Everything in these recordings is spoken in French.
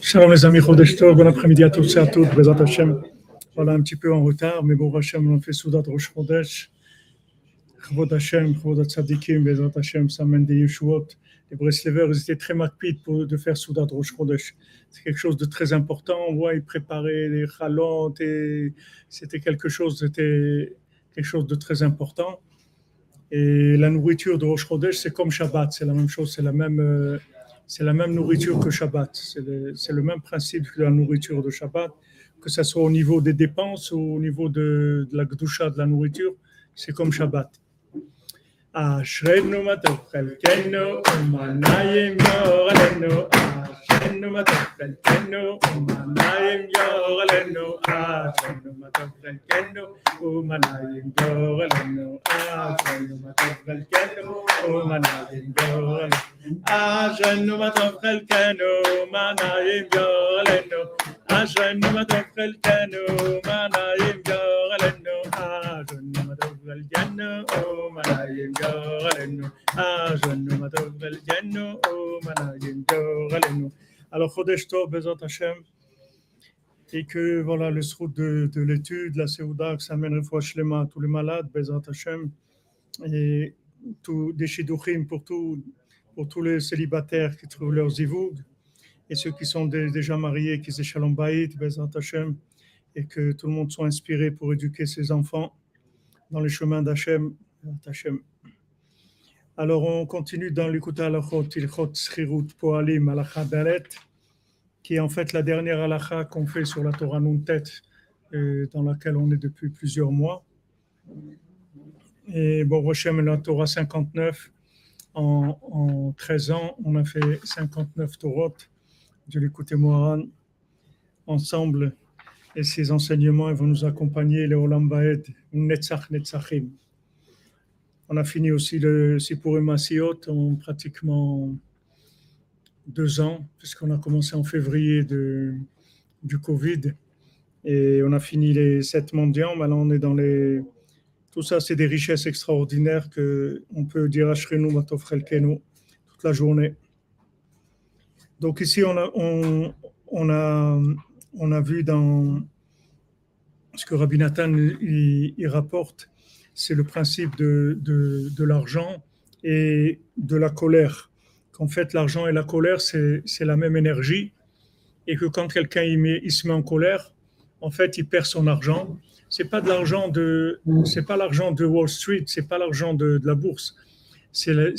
Shalom les amis, bon après-midi à tous et à toutes, Bezat Hashem. Voilà, un petit peu en retard, mais bon, Hashem, on fait Soudat Rosh Chodesh. Chvod Hashem, Chvod Tzadikim, Bezat Hashem, amène des Yeshuot. Les Breslevers, ils étaient très pour de faire Soudat Rosh Chodesh. C'est quelque chose de très important. On voit, ils préparaient les chalot et c'était quelque chose, c'était quelque chose de très important. Et la nourriture de Rosh Chodesh, c'est comme Shabbat, c'est la même chose, c'est la même, euh, c'est la même nourriture que Shabbat. C'est le, même principe que la nourriture de Shabbat, que ce soit au niveau des dépenses ou au niveau de, de la gdusha de la nourriture, c'est comme Shabbat. אשרנו מה טוב חלקנו ומנעים יורלנו אשרנו מה טוב חלקנו ומנעים יורלנו אשרנו מה טוב חלקנו ומנעים יורלנו אשרנו מה טוב חלקנו ומנעים יורלנו אשרנו מה טוב חלקנו ומנעים יורלנו אשרנו מה טוב חלקנו ומנעים יורלנו אשרנו Oh, ah, oh, Alors Chodesh Bezat Hashem, et que voilà le srout de, l'étude, la Seouda, que ça amène Shlema à tous les malades, Bezat Hashem, et tout, des Shidduchim pour, tout, pour tous les célibataires qui trouvent leurs zivoug, et ceux qui sont déjà mariés, qui se Shalom Bezat Hashem, et que tout le monde soit inspiré pour éduquer ses enfants dans les chemins d'Hachem. Hachem. Alors, on continue dans l'écoute halachot, ilchot schirut poalim halacha dalet, qui est en fait la dernière halacha qu'on fait sur la Torah Nuntet, euh, dans laquelle on est depuis plusieurs mois. Et bon, Hachem, la Torah 59, en, en 13 ans, on a fait 59 Torot de l'écoute Moharan ensemble et ces enseignements vont nous accompagner, les Olam Baed, Netzach Netzachim. On a fini aussi le Sipurim Asiot en pratiquement deux ans, puisqu'on a commencé en février de, du Covid, et on a fini les sept mendiants, maintenant on est dans les... Tout ça, c'est des richesses extraordinaires que on peut dire Ashrenu Matov Chelkenu toute la journée. Donc ici, on a, on a vu dans ce que Rabbi Nathan il rapporte, c'est le principe de, de, l'argent et de la colère. Qu'en fait, l'argent et la colère, c'est la même énergie. Et que quand quelqu'un il, se met en colère, en fait, il perd son argent. C'est pas de l'argent de, pas l'argent de Wall Street, c'est pas l'argent de, la bourse. C'est la-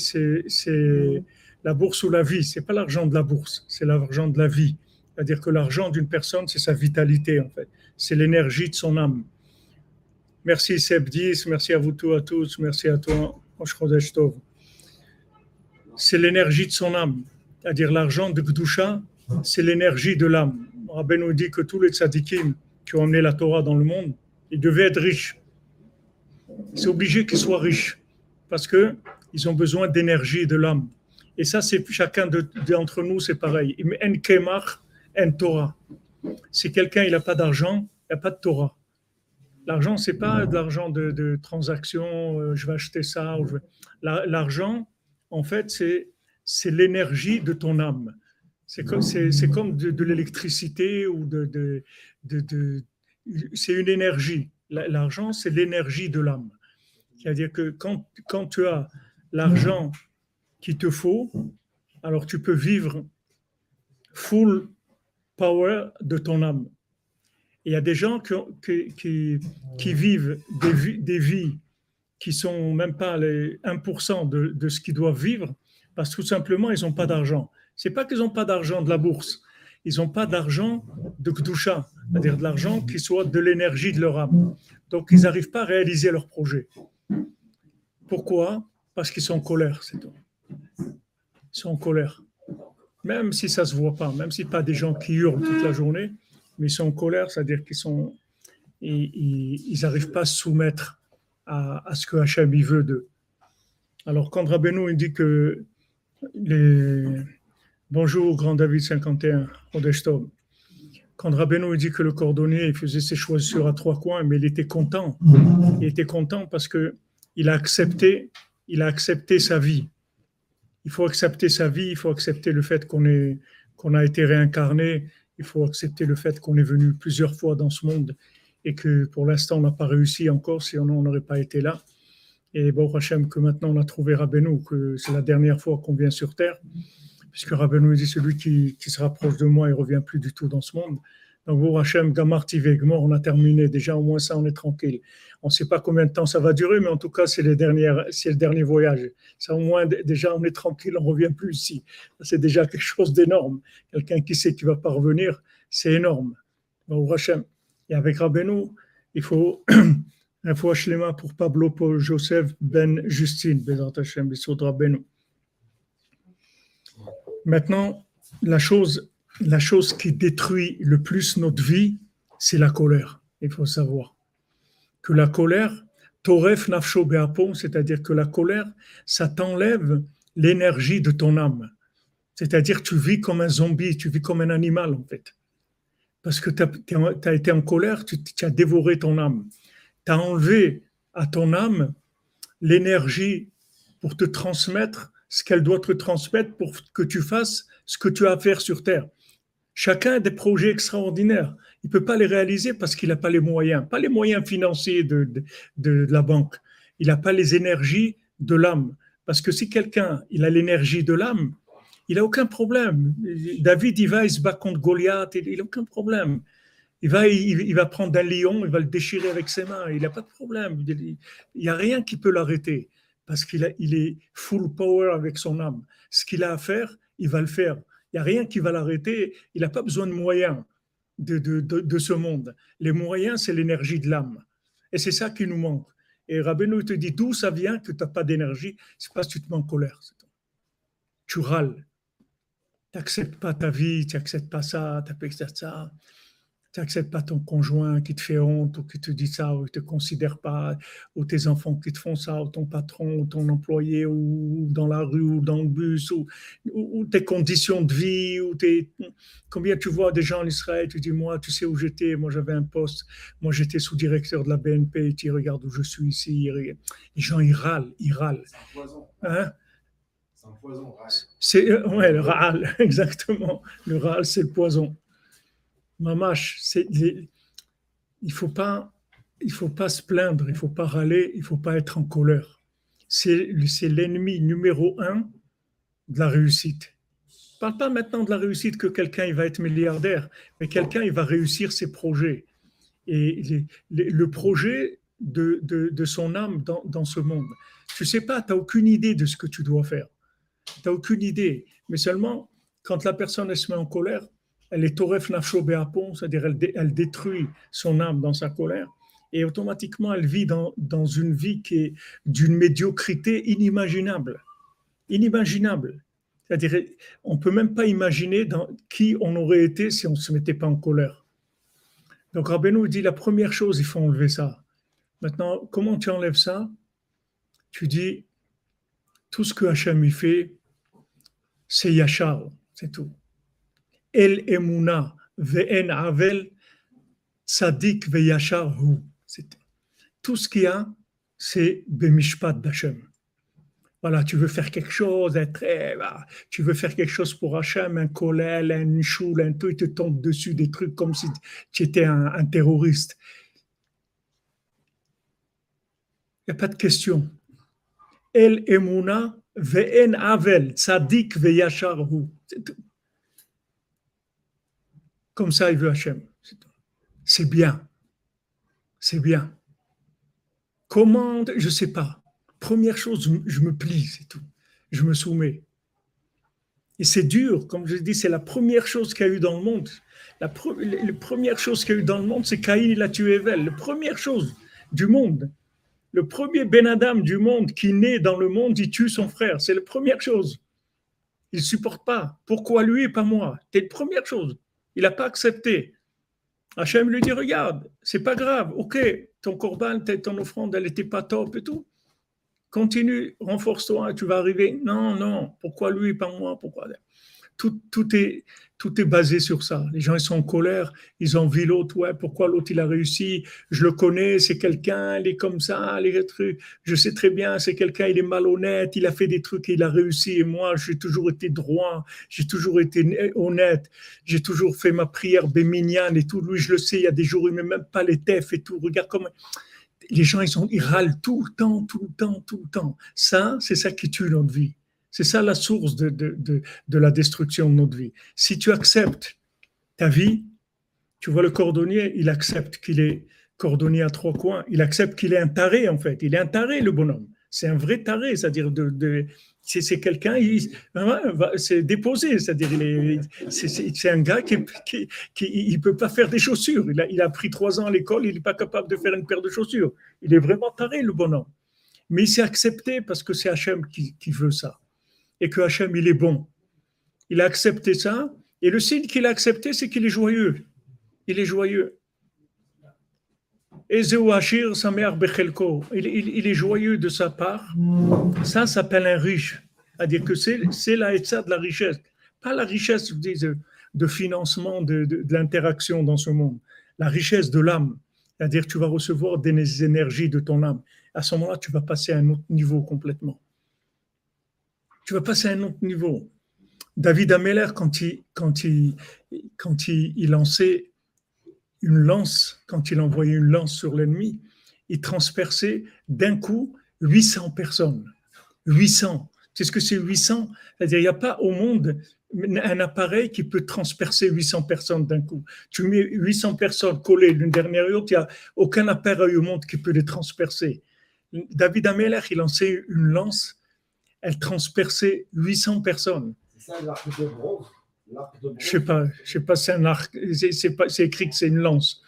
la bourse ou la vie. C'est pas l'argent de la bourse, c'est l'argent de la vie. C'est-à-dire que l'argent d'une personne, c'est sa vitalité, en fait. C'est l'énergie de son âme. Merci Seb 10, merci à vous tous, à tous, merci à toi. C'est l'énergie de son âme. C'est-à-dire l'argent de Gdusha, c'est l'énergie de l'âme. Rabbi nous dit que tous les tzadikim qui ont amené la Torah dans le monde, ils devaient être riches. C'est obligé qu'ils soient riches parce que ils ont besoin d'énergie de l'âme. Et ça, c'est chacun de- d'entre nous, c'est pareil. Kemach, en Torah. Si quelqu'un il n'a pas d'argent, il n'y a pas de Torah. L'argent, c'est pas de l'argent de, transaction, euh, je vais acheter ça. ou je L'argent, en fait, c'est c'est l'énergie de ton âme. C'est comme, c'est, comme de, l'électricité ou de, de, de- c'est une énergie. La- L'argent, c'est l'énergie de l'âme. C'est-à-dire que quand, quand tu as l'argent qu'il te faut, alors tu peux vivre full power de ton âme. Il y a des gens qui, qui, qui, vivent des, vi- des vies qui sont même pas les 1% de, de ce qu'ils doivent vivre parce que tout simplement, ils n'ont pas d'argent. C'est pas qu'ils n'ont pas d'argent de la bourse. Ils n'ont pas d'argent de Kdusha, c'est-à-dire de l'argent qui soit de l'énergie de leur âme. Donc, ils n'arrivent pas à réaliser leur projet. Pourquoi? Parce qu'ils sont en colère, c'est tout. Ils sont en colère. Même si ça ne se voit pas, même si pas des gens qui hurlent toute la journée, mais ils sont en colère, c'est-à-dire qu'ils sont, ils n'arrivent pas à se soumettre à, ce que Hachem il veut d'eux. Alors, quand Rabbeinu il dit que. Bonjour, Grand David 51, Chodesh Tov. Quand Rabbeinu il dit que le cordonnier il faisait ses choisissures à trois coins, mais il était content. Il était content parce que il a accepté, il a accepté sa vie. Il faut accepter sa vie, il faut accepter le fait qu'on est a été réincarné, il faut accepter le fait qu'on est venu plusieurs fois dans ce monde et que pour l'instant on n'a pas réussi encore, si on n'aurait pas été là. Et bon, Hachem, que maintenant on a trouvé Rabbeinu, que c'est la dernière fois qu'on vient sur Terre, puisque Rabbeinu dit celui qui, qui se rapproche de moi, il revient plus du tout dans ce monde. Donc, vous, Hachem, Gamarti Vegmor, on a terminé. Déjà, au moins ça, on est tranquille. On ne sait pas combien de temps ça va durer, mais en tout cas, c'est le dernier voyage. Ça, au moins, déjà, on est tranquille, on ne revient plus ici. C'est déjà quelque chose d'énorme. Quelqu'un qui sait qu'il ne va pas revenir, c'est énorme. Et avec Rabbeinu, il faut un fois Shlema pour Pablo Paul Joseph Ben Justine. Maintenant, la chose la chose qui détruit le plus notre vie, c'est la colère. Il faut savoir que la colère, toref nafsho beapon, c'est-à-dire que la colère, ça t'enlève l'énergie de ton âme. C'est-à-dire tu vis comme un zombie, tu vis comme un animal en fait. Parce que tu as, été en colère, tu, tu as dévoré ton âme. Tu as enlevé à ton âme l'énergie pour te transmettre ce qu'elle doit te transmettre pour que tu fasses ce que tu as à faire sur Terre. Chacun a des projets extraordinaires. Il ne peut pas les réaliser parce qu'il n'a pas les moyens, pas les moyens financiers de, de, la banque. Il n'a pas les énergies de l'âme. Parce que si quelqu'un il a l'énergie de l'âme, il n'a aucun problème. David, il va, il se bat contre Goliath, il n'a aucun problème. Il va, il, va prendre un lion, il va le déchirer avec ses mains, il n'a pas de problème. Il n'y a rien qui peut l'arrêter parce qu'il il est full power avec son âme. Ce qu'il a à faire, il va le faire. N'y a rien qui va l'arrêter. Il n'a pas besoin de moyens de, de, de, ce monde. Les moyens, c'est l'énergie de l'âme. Et c'est ça qui nous manque. Et Rabbeinu te dit d'où ça vient que tu n'as pas d'énergie? C'est parce que tu te mets en colère. Tu râles. Tu n'acceptes pas ta vie, tu n'acceptes pas ça, tu n'acceptes ça tu n'acceptes pas ton conjoint qui te fait honte ou qui te dit ça ou qui te considère pas, ou tes enfants qui te font ça, ou ton patron, ou ton employé, ou dans la rue, ou dans le bus, ou, ou, tes conditions de vie, ou tes... combien tu vois des gens en Israël, tu dis, moi, tu sais où j'étais, moi j'avais un poste, moi j'étais sous-directeur de la BNP, tu regardes où je suis ici, les gens ils râlent, ils râlent. C'est un poison. Hein? C'est un poison, C'est, euh, ouais, le râle, exactement. Le râle, c'est le poison. Mamash, il ne faut pas, il faut pas se plaindre, il ne faut pas râler, il ne faut pas être en colère. C'est l'ennemi numéro un de la réussite. Je parle pas maintenant de la réussite que quelqu'un il va être milliardaire, mais quelqu'un il va réussir ses projets. Et le projet de, son âme dans, dans, ce monde. Tu sais pas, tu n'as aucune idée de ce que tu dois faire. Tu n'as aucune idée. Mais seulement, quand la personne elle se met en colère, elle est toref nafsho c'est-à-dire elle, détruit son âme dans sa colère, et automatiquement elle vit dans, dans une vie qui est d'une médiocrité inimaginable. Inimaginable. C'est-à-dire, on ne peut même pas imaginer dans qui on aurait été si on ne se mettait pas en colère. Donc Rabbeinu dit la première chose, il faut enlever ça. Maintenant, comment tu enlèves ça? Tu dis, tout ce que Hachem y fait, c'est Yachar, c'est tout. El Emuna ve'en avel tzadik ve'yachar hu. Tout ce qu'il y a, c'est Bemishpat d'Hachem. Voilà, tu veux faire quelque chose, être, bah, tu veux faire quelque chose pour Hachem, un kolel, un choul, un tout, il te tombe dessus des trucs comme si tu étais un, terroriste. Il n'y a pas de question. El emuna ve'en avel, tzadik ve'yachar hu. Comme ça, il veut Hachem. C'est bien. C'est bien. Comment Je ne sais pas. Première chose, je me plie, c'est tout. Je me soumets. Et c'est dur, comme je dis, c'est la première chose qu'il y a eu dans le monde. La, première chose qu'il y a eu dans le monde, c'est Caïn, il a tué Evel. La première chose du monde. Le premier Ben Adam du monde qui naît dans le monde, il tue son frère. C'est la première chose. Il supporte pas. Pourquoi lui et pas moi? C'est la première chose. Il n'a pas accepté. Hachem lui dit Regarde, c'est pas grave, ok, ton corban, ton offrande, elle n'était pas top et tout. Continue, renforce-toi, tu vas arriver. Non, non, pourquoi lui, pas moi? Pourquoi? Tout, tout, est, Tout est basé sur ça. Les gens, ils sont en colère, ils envient l'autre. Ouais, pourquoi l'autre, il a réussi? Je le connais, c'est quelqu'un, il est comme ça, les trucs. Je sais très bien, c'est quelqu'un, il est malhonnête, il a fait des trucs et il a réussi. Et moi, j'ai toujours été droit, j'ai toujours été honnête, j'ai toujours fait ma prière béminiane et tout. Lui, je le sais, il y a des jours il ne met même pas les tefs et tout. Regarde comment. Les gens, ils, sont, ils râlent tout le temps, tout le temps, tout le temps. Ça, c'est ça qui tue notre vie. C'est ça la source de, de, de, la destruction de notre vie. Si tu acceptes ta vie, tu vois le cordonnier, il accepte qu'il est cordonnier à trois coins, il accepte qu'il est un taré en fait, il est un taré le bonhomme. C'est un vrai taré, c'est-à-dire de, c'est quelqu'un, c'est déposé, c'est-à-dire c'est un gars qui, qui, qui, il peut pas faire des chaussures. Il a, il a pris trois ans à l'école, il n'est pas capable de faire une paire de chaussures. Il est vraiment taré le bonhomme. Mais il s'est accepté parce que c'est Hachem qui, qui veut ça et que Hachem, il est bon. Il a accepté ça, et le signe qu'il a accepté, c'est qu'il est joyeux. Il est joyeux. Mère il, il, est joyeux de sa part. Ça s'appelle un riche. C'est-à-dire que c'est la ça de la richesse. Pas la richesse de, de financement de, de, l'interaction dans ce monde. La richesse de l'âme. C'est-à-dire tu vas recevoir des énergies de ton âme. À ce moment-là, tu vas passer à un autre niveau complètement tu vas passer à un autre niveau. David Ameller, quand il, quand il, quand il, lançait une lance, quand il envoyait une lance sur l'ennemi, il transperçait d'un coup 800 personnes. 800. C'est ce que c'est 800 C'est-à-dire, il n'y a pas au monde un appareil qui peut transpercer 800 personnes d'un coup. Tu mets 800 personnes collées l'une derrière l'autre, il n'y a aucun appareil au monde qui peut les transpercer. David Ameller, il lançait une lance elle transperçait 800 personnes. C'est ça l'arc de bronze Je sais pas, je sais pas, c'est un arc, c'est écrit que c'est une lance.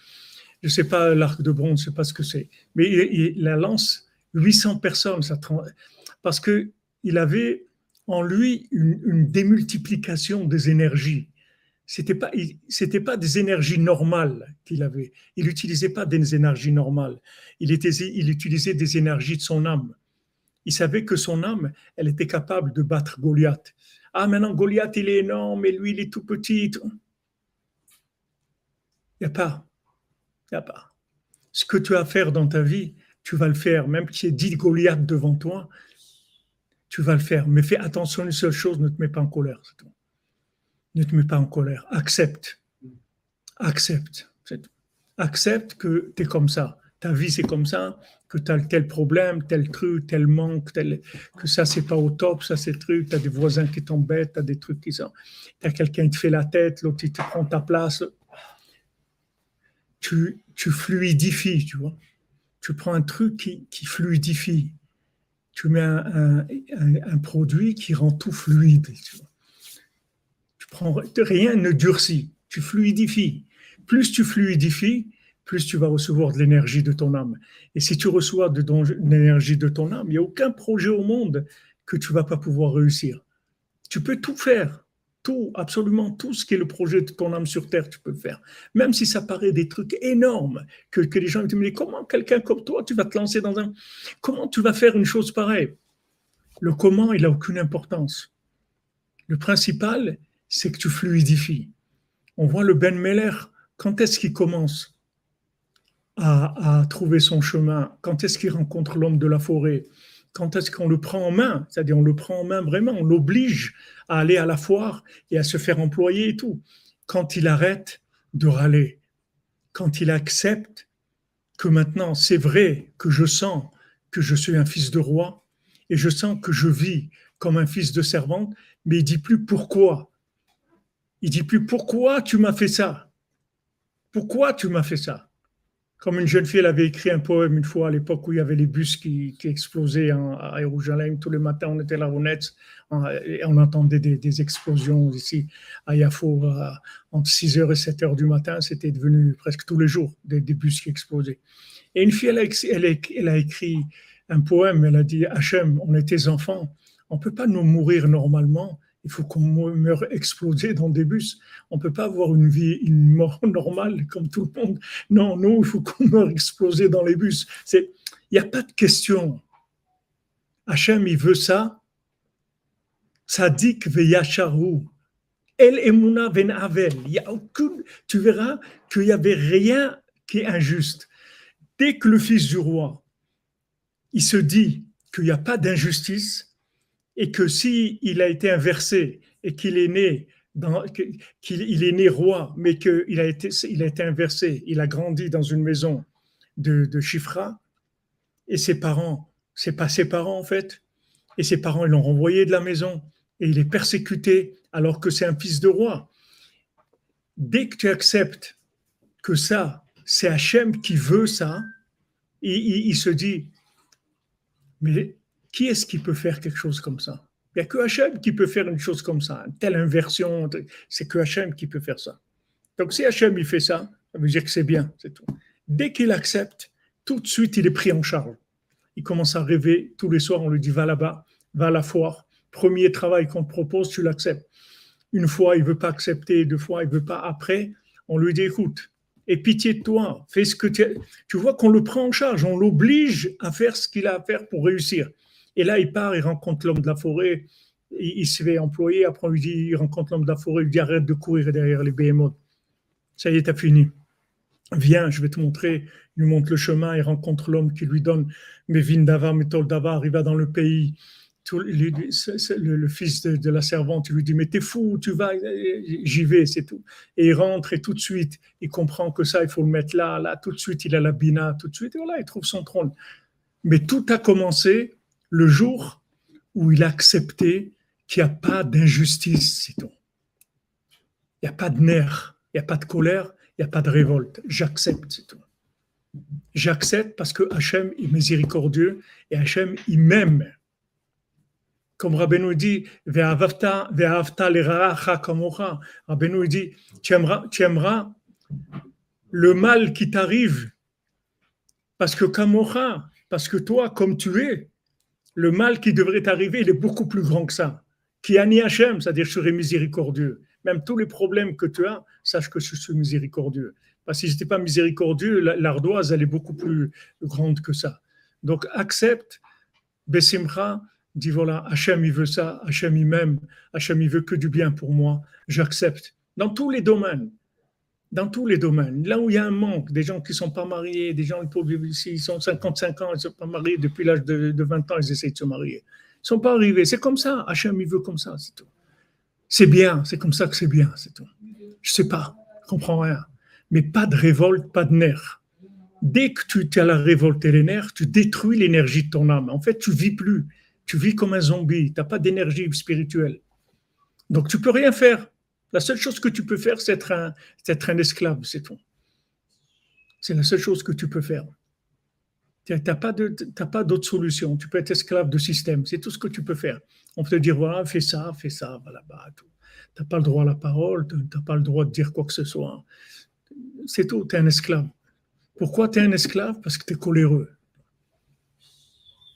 Je sais pas l'arc de bronze, je sais pas ce que c'est. Mais la lance, 800 personnes, ça parce que il avait en lui une, démultiplication des énergies. C'était pas, c'était pas des énergies normales qu'il avait. Il n'utilisait pas des énergies normales. Il était, il utilisait des énergies de son âme il savait que son âme, elle était capable de battre Goliath. Ah, maintenant, Goliath, il est énorme, et lui, il est tout petit. Il n'y a pas. Il a pas. Ce que tu as à faire dans ta vie, tu vas le faire. Même qu'il y ait 10 Goliath devant toi, tu vas le faire. Mais fais attention à une seule chose, ne te mets pas en colère. Ne te mets pas en colère. Accepte. Accepte. Accepte que tu es comme ça ta vie c'est comme ça, que tu as tel problème, tel truc, tel manque, tel, que ça c'est pas au top, ça c'est truc, tu as des voisins qui t'embêtent, tu as des trucs qui sont. Tu as quelqu'un qui te fait la tête, l'autre il te prend ta place. Tu, tu fluidifies, tu vois. Tu prends un truc qui, qui fluidifie. Tu mets un, un, produit qui rend tout fluide. Tu, vois. tu prends rien ne durcit, tu fluidifies. Plus tu fluidifies, plus tu vas recevoir de l'énergie de ton âme. Et si tu reçois de l'énergie de ton âme, il n'y a aucun projet au monde que tu vas pas pouvoir réussir. Tu peux tout faire, tout, absolument tout ce qui est le projet de ton âme sur terre, tu peux le faire. Même si ça paraît des trucs énormes, que, que les gens te disent, comment quelqu'un comme toi, tu vas te lancer dans un... Comment tu vas faire une chose pareille? Le comment, il n'a aucune importance. Le principal, c'est que tu fluidifies. On voit le Ben Meller, quand est-ce qu'il commence? À, trouver son chemin Quand est-ce qu'il rencontre l'homme de la forêt? Quand est-ce qu'on le prend en main? C'est-à-dire on le prend en main vraiment, on l'oblige à aller à la foire et à se faire employer et tout. Quand il arrête de râler, quand il accepte que maintenant c'est vrai que je sens que je suis un fils de roi et je sens que je vis comme un fils de servante, mais il dit plus pourquoi. Il dit plus pourquoi tu m'as fait ça? Pourquoi tu m'as fait ça? Comme une jeune fille, elle avait écrit un poème une fois à l'époque où il y avait les bus qui, explosaient à Jérusalem. Tous les matins, on était là au net et on entendait des, explosions ici à Yafo entre 6h et 7h du matin. C'était devenu presque tous les jours des, bus qui explosaient. Et une fille, elle a, a écrit un poème. Elle a dit Hachem, on est tes enfants. On ne peut pas nous mourir normalement il faut qu'on meure explosé dans des bus. On ne peut pas avoir une vie, une mort normale comme tout le monde. Non, nous, il faut qu'on meure explosé dans les bus. Il n'y a pas de question. Hachem, il veut ça. Sadik veyacharou. El Emuna Ben Avel. Il y a aucune, tu verras qu'il n'y avait rien qui est injuste. Dès que le fils du roi, il se dit qu'il n'y a pas d'injustice et que si il a été inversé et qu'il est né qu'il est né roi, mais qu'il a été, il a été inversé. Il a grandi dans une maison de, Chifra et ses parents, c'est pas ses parents en fait, et ses parents l'ont renvoyé de la maison et il est persécuté alors que c'est un fils de roi. Dès que tu acceptes que ça, c'est Hachem qui veut ça, il se dit, mais qui est-ce qui peut faire quelque chose comme ça? Il n'y a que Hachem qui peut faire une chose comme ça, une telle inversion, c'est que Hachem qui peut faire ça. Donc si Hachem il fait ça, ça veut dire que c'est bien, c'est tout. Dès qu'il accepte, tout de suite il est pris en charge. Il commence à rêver, tous les soirs on lui dit va là-bas, va à la foire, premier travail qu'on te propose, tu l'acceptes. Une fois il veut pas accepter, deux fois il veut pas, après on lui dit écoute, et pitié de toi, fais ce que tu... Tu vois qu'on le prend en charge, on l'oblige à faire ce qu'il a à faire pour réussir. Et là, il part, il rencontre l'homme de la forêt, il, se fait employer, après on lui dit, il rencontre l'homme de la forêt, il lui dit arrête de courir derrière les behemoths. Ça y est, t'as fini. Viens, je vais te montrer. Il lui montre le chemin, il rencontre l'homme qui lui donne Mevin Davar, Métol Davar, il va dans le pays. le, fils de, la servante, il lui dit, mais t'es fou, tu vas, j'y vais, c'est tout. Et il rentre et tout de suite, il comprend que ça, il faut le mettre là, là, tout de suite, il a la bina, tout de suite, et voilà, il trouve son trône. Mais tout a commencé le jour où il a accepté qu'il n'y a pas d'injustice, tout. Il n'y a pas de nerfs, il n'y a pas de colère, il n'y a pas de révolte. J'accepte, c'est tout. J'accepte parce que Hachem est miséricordieux et Hachem, il m'aime. Comme Rabbeinu dit, Rabbeinu dit, tu aimeras, tu aimeras le mal qui t'arrive parce que Kamocha, parce que toi, comme tu es, le mal qui devrait t'arriver, il est beaucoup plus grand que ça. Qui a ni Hachem, c'est-à-dire je serai miséricordieux. Même tous les problèmes que tu as, sache que je suis miséricordieux. Parce que si je n'étais pas miséricordieux, l'ardoise, elle est beaucoup plus grande que ça. Donc accepte, Bessimra, dit voilà, Hachem il veut ça, Hachem il m'aime, Hachem il veut que du bien pour moi, j'accepte. Dans tous les domaines dans tous les domaines. Là où il y a un manque, des gens qui ne sont pas mariés, des gens qui sont 55 ans, ils ne sont pas mariés, depuis l'âge de, 20 ans, ils essayent de se marier. Ils ne sont pas arrivés. C'est comme ça. Hachem, il veut comme ça, c'est tout. C'est bien, c'est comme ça que c'est bien, c'est tout. Je ne sais pas, je ne comprends rien. Mais pas de révolte, pas de nerfs. Dès que tu as la révolte et les nerfs, tu détruis l'énergie de ton âme. En fait, tu vis plus. Tu vis comme un zombie. Tu n'as pas d'énergie spirituelle. Donc, tu peux rien faire. La seule chose que tu peux faire, c'est être un, un esclave, c'est tout. C'est la seule chose que tu peux faire. Tu n'as pas d'autre solution. Tu peux être esclave de système. C'est tout ce que tu peux faire. On peut te dire, voilà, fais ça, fais ça, voilà, bah, Tu n'as pas le droit à la parole, tu n'as pas le droit de dire quoi que ce soit. C'est tout, tu es un esclave. Pourquoi tu es un esclave? Parce que tu es coléreux.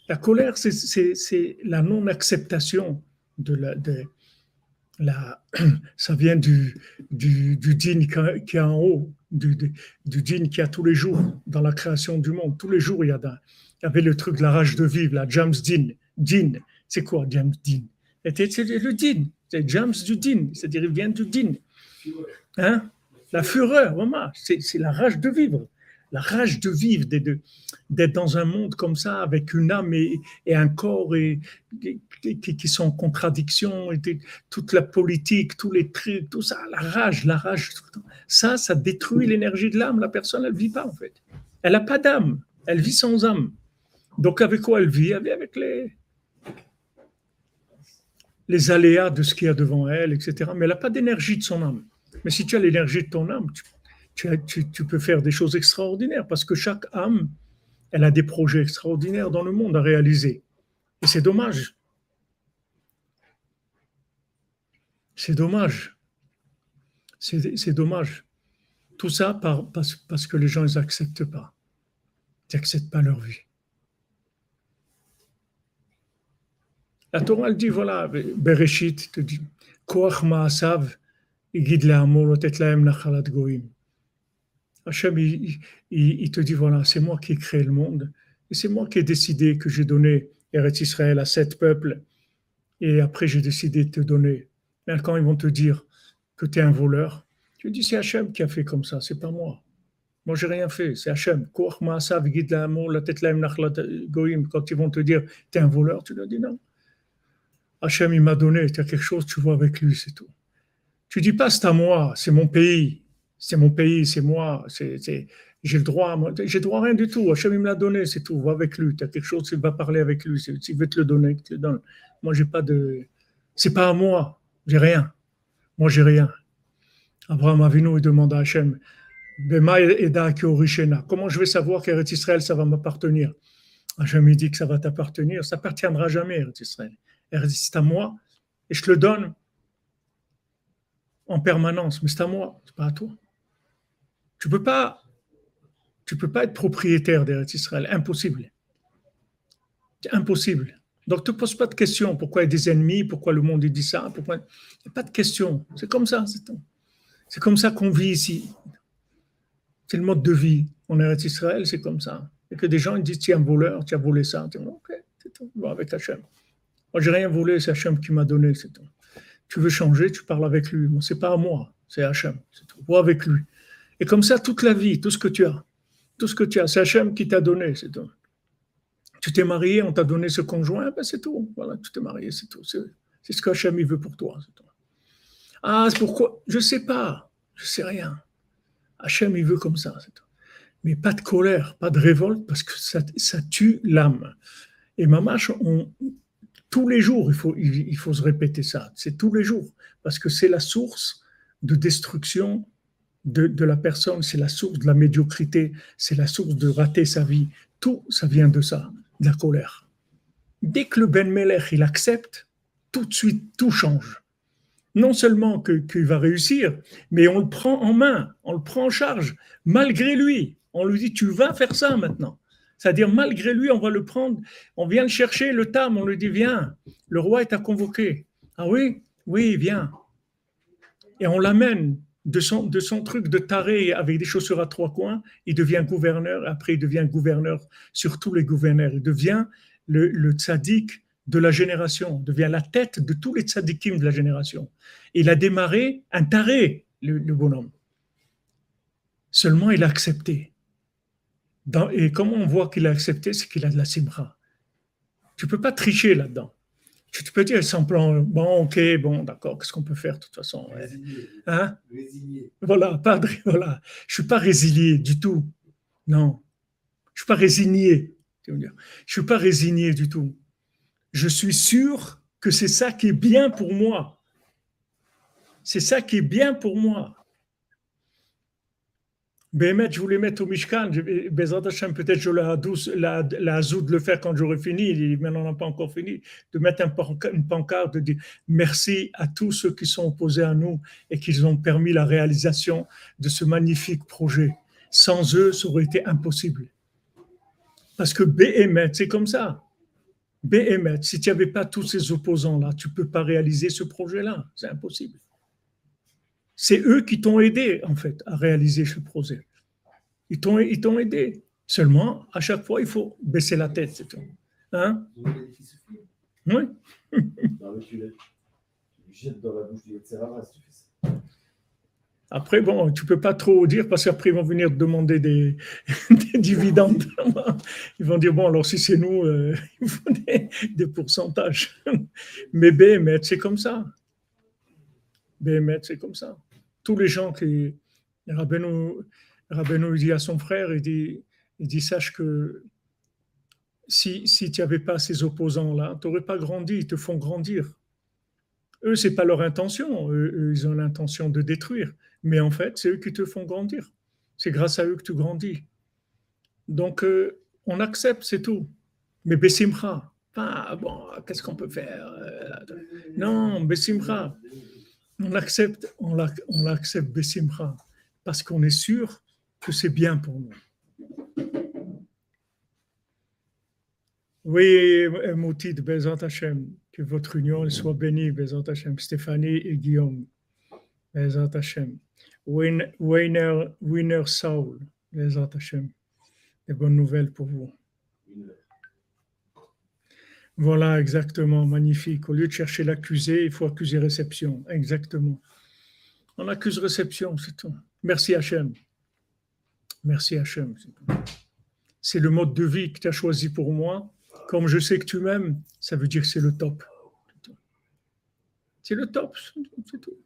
La colère, c'est la non-acceptation de la, de, ça vient du, du, qui est en haut, du, du, qui a tous les jours dans la création du monde. Tous les jours, il y, a il avait le truc de la rage de vivre, la James Dean. Dean, c'est quoi James Dean? C'est le djinn, c'est James du djinn, c'est-à-dire il vient du djinn. Hein? La fureur, vraiment, c'est la rage de vivre la rage de vivre, d'être dans un monde comme ça, avec une âme et, un corps et, qui, sont en contradiction, toute la politique, tous les trucs, tout ça, la rage, la rage, ça, ça détruit l'énergie de l'âme. La personne, elle ne vit pas en fait. Elle n'a pas d'âme, elle vit sans âme. Donc avec quoi elle vit? Elle vit avec les, les aléas de ce qu'il y a devant elle, etc. Mais elle n'a pas d'énergie de son âme. Mais si tu as l'énergie de ton âme, tu, peux faire des choses extraordinaires parce que chaque âme, elle a des projets extraordinaires dans le monde à réaliser. Et c'est dommage. C'est dommage. C'est dommage. Tout ça parce, que les gens ils n'acceptent pas. Ils n'acceptent pas leur vie. La Torah elle dit voilà, Bereshit te dit Koach Ma'asav, Igid Le'amor, Laem Nachalat Goim. Hachem, il, te dit, voilà, c'est moi qui ai créé le monde, et c'est moi qui ai décidé que j'ai donné Eretz Israël à sept peuples, et après j'ai décidé de te donner. Mais quand ils vont te dire, que tu es un voleur, tu dis c'est Hachem qui a fait comme ça, c'est pas moi. Moi, j'ai rien fait, c'est Hachem. Quand ils vont te dire tu es un voleur, tu leur dis non. Hachem, il m'a donné, tu as quelque chose, tu vois avec lui, c'est tout. Tu dis pas c'est à moi, c'est mon pays, c'est mon pays, c'est moi, c'est, j'ai le droit, j'ai droit à rien du tout. Hachem, il me l'a donné, c'est tout. Va avec lui, tu as quelque chose, tu vas parler avec lui, s'il veut te le donner, tu le donnes. Moi, j'ai pas de. C'est pas à moi, j'ai rien. Moi, j'ai rien. Abraham Avinu, il demande à Hachem, Comment je vais savoir qu'Eretz Israël, ça va m'appartenir? Hachem, il dit que ça va t'appartenir. Ça appartiendra jamais, Eretz Israël. c'est à moi, et je te le donne en permanence, mais c'est à moi, c'est pas à toi. Tu peux pas, tu peux pas être propriétaire d'Eretz Israël, impossible. Impossible. Donc, ne te pose pas de questions. Pourquoi il y a des ennemis? Pourquoi le monde dit ça? Pourquoi... Il n'y a pas de questions. C'est comme ça. C'est comme ça qu'on vit ici. C'est le mode de vie. On est Israël, c'est comme ça. Et que des gens ils disent Tu un voleur, tu as volé ça. Tu ok, c'est tout. Va avec Hachem. Moi, j'ai rien volé, c'est Hachem qui m'a donné, c'est tout. Tu veux changer, tu parles avec lui. Ce c'est pas à moi, c'est Hachem. C'est tout. Va avec lui. Et comme ça, toute la vie, tout ce que tu as, tout ce que tu as, c'est Hachem qui t'a donné, c'est tout. Tu t'es marié, on t'a donné ce conjoint, ben c'est tout. Voilà, tu t'es marié, c'est tout. C'est ce qu'Hachem veut pour toi. Ah, c'est pourquoi? Je ne sais pas. Je ne sais rien. Hachem, il veut comme ça. Mais pas de colère, pas de révolte, parce que ça, ça tue l'âme. Et Mamache, on, tous les jours, il faut, il, faut se répéter ça. C'est tous les jours. Parce que c'est la source de destruction de, de la personne, c'est la source de la médiocrité, c'est la source de rater sa vie. Tout, ça vient de ça de la colère. Dès que le Ben Melech, il accepte, tout de suite, tout change. Non seulement qu'il va réussir, mais on le prend en main, on le prend en charge, malgré lui. On lui dit, tu vas faire ça maintenant. C'est-à-dire, malgré lui, on va le prendre, on vient le chercher, le tam, on lui dit, viens, le roi est à convoquer. Ah oui, oui, viens. Et on l'amène de son, de son truc de taré avec des chaussures à trois coins, il devient gouverneur, après il devient gouverneur sur tous les gouverneurs, il devient le, le tzaddik de la génération, devient la tête de tous les tzaddikim de la génération. Il a démarré un taré, le, bonhomme. Seulement, il a accepté. et comment on voit qu'il a accepté, c'est qu'il a de la simra. Tu peux pas tricher là-dedans tu peux dire simplement, bon, ok, bon, d'accord, qu'est-ce qu'on peut faire de toute façon hein? Voilà, pas, voilà. Je suis pas résilié du tout. Non, je suis pas résigné. Je suis pas résigné du tout. Je suis sûr que c'est ça qui est bien pour moi. C'est ça qui est bien pour moi. Bémet, je voulais mettre au Mishkan, peut-être je la, la, la de le faire quand j'aurai fini, mais on n'a pas encore fini, de mettre une pancarte, de dire merci à tous ceux qui sont opposés à nous et qui ont permis la réalisation de ce magnifique projet. Sans eux, ça aurait été impossible. Parce que Bémet, c'est comme ça. Bémet, si tu n'avais pas tous ces opposants-là, tu ne peux pas réaliser ce projet-là. C'est impossible. C'est eux qui t'ont aidé, en fait, à réaliser ce projet. Ils t'ont, ils t'ont aidé. Seulement, à chaque fois, il faut baisser la tête, c'est tout. Hein? Oui. Après, bon, tu peux pas trop dire parce qu'après, ils vont venir demander des, dividendes. Ils vont dire, bon, alors si c'est nous, euh, il faut des, des pourcentages. Mais BMET, c'est comme ça. BMET, c'est comme ça. Tous les gens qui. Rabbeinu, dit à son frère, il dit, il sache que si, si tu n'avais pas ces opposants-là, tu n'aurais pas grandi, ils te font grandir. Eux, ce n'est pas leur intention, eux, ils ont l'intention de détruire, mais en fait, c'est eux qui te font grandir. C'est grâce à eux que tu grandis. Donc, euh, on accepte, c'est tout. Mais Bessimra, pas bon, qu'est-ce qu'on peut faire euh, Non, Bessimra, on accepte, on l'accepte Bessimra, parce qu'on est sûr que c'est bien pour nous. Oui, Moutid, Bezant Hashem, que votre union soit bénie, Bezant Hashem, Stéphanie et Guillaume, Bezant Hashem, Winner, Saul, Bezant Hashem, des bonnes nouvelles pour vous. Voilà, exactement, magnifique. Au lieu de chercher l'accusé, il faut accuser réception. Exactement. On accuse réception, c'est tout. Merci Hachem. Merci Hachem. C'est le mode de vie que tu as choisi pour moi. Comme je sais que tu m'aimes, ça veut dire que c'est le top. C'est le top, c'est tout.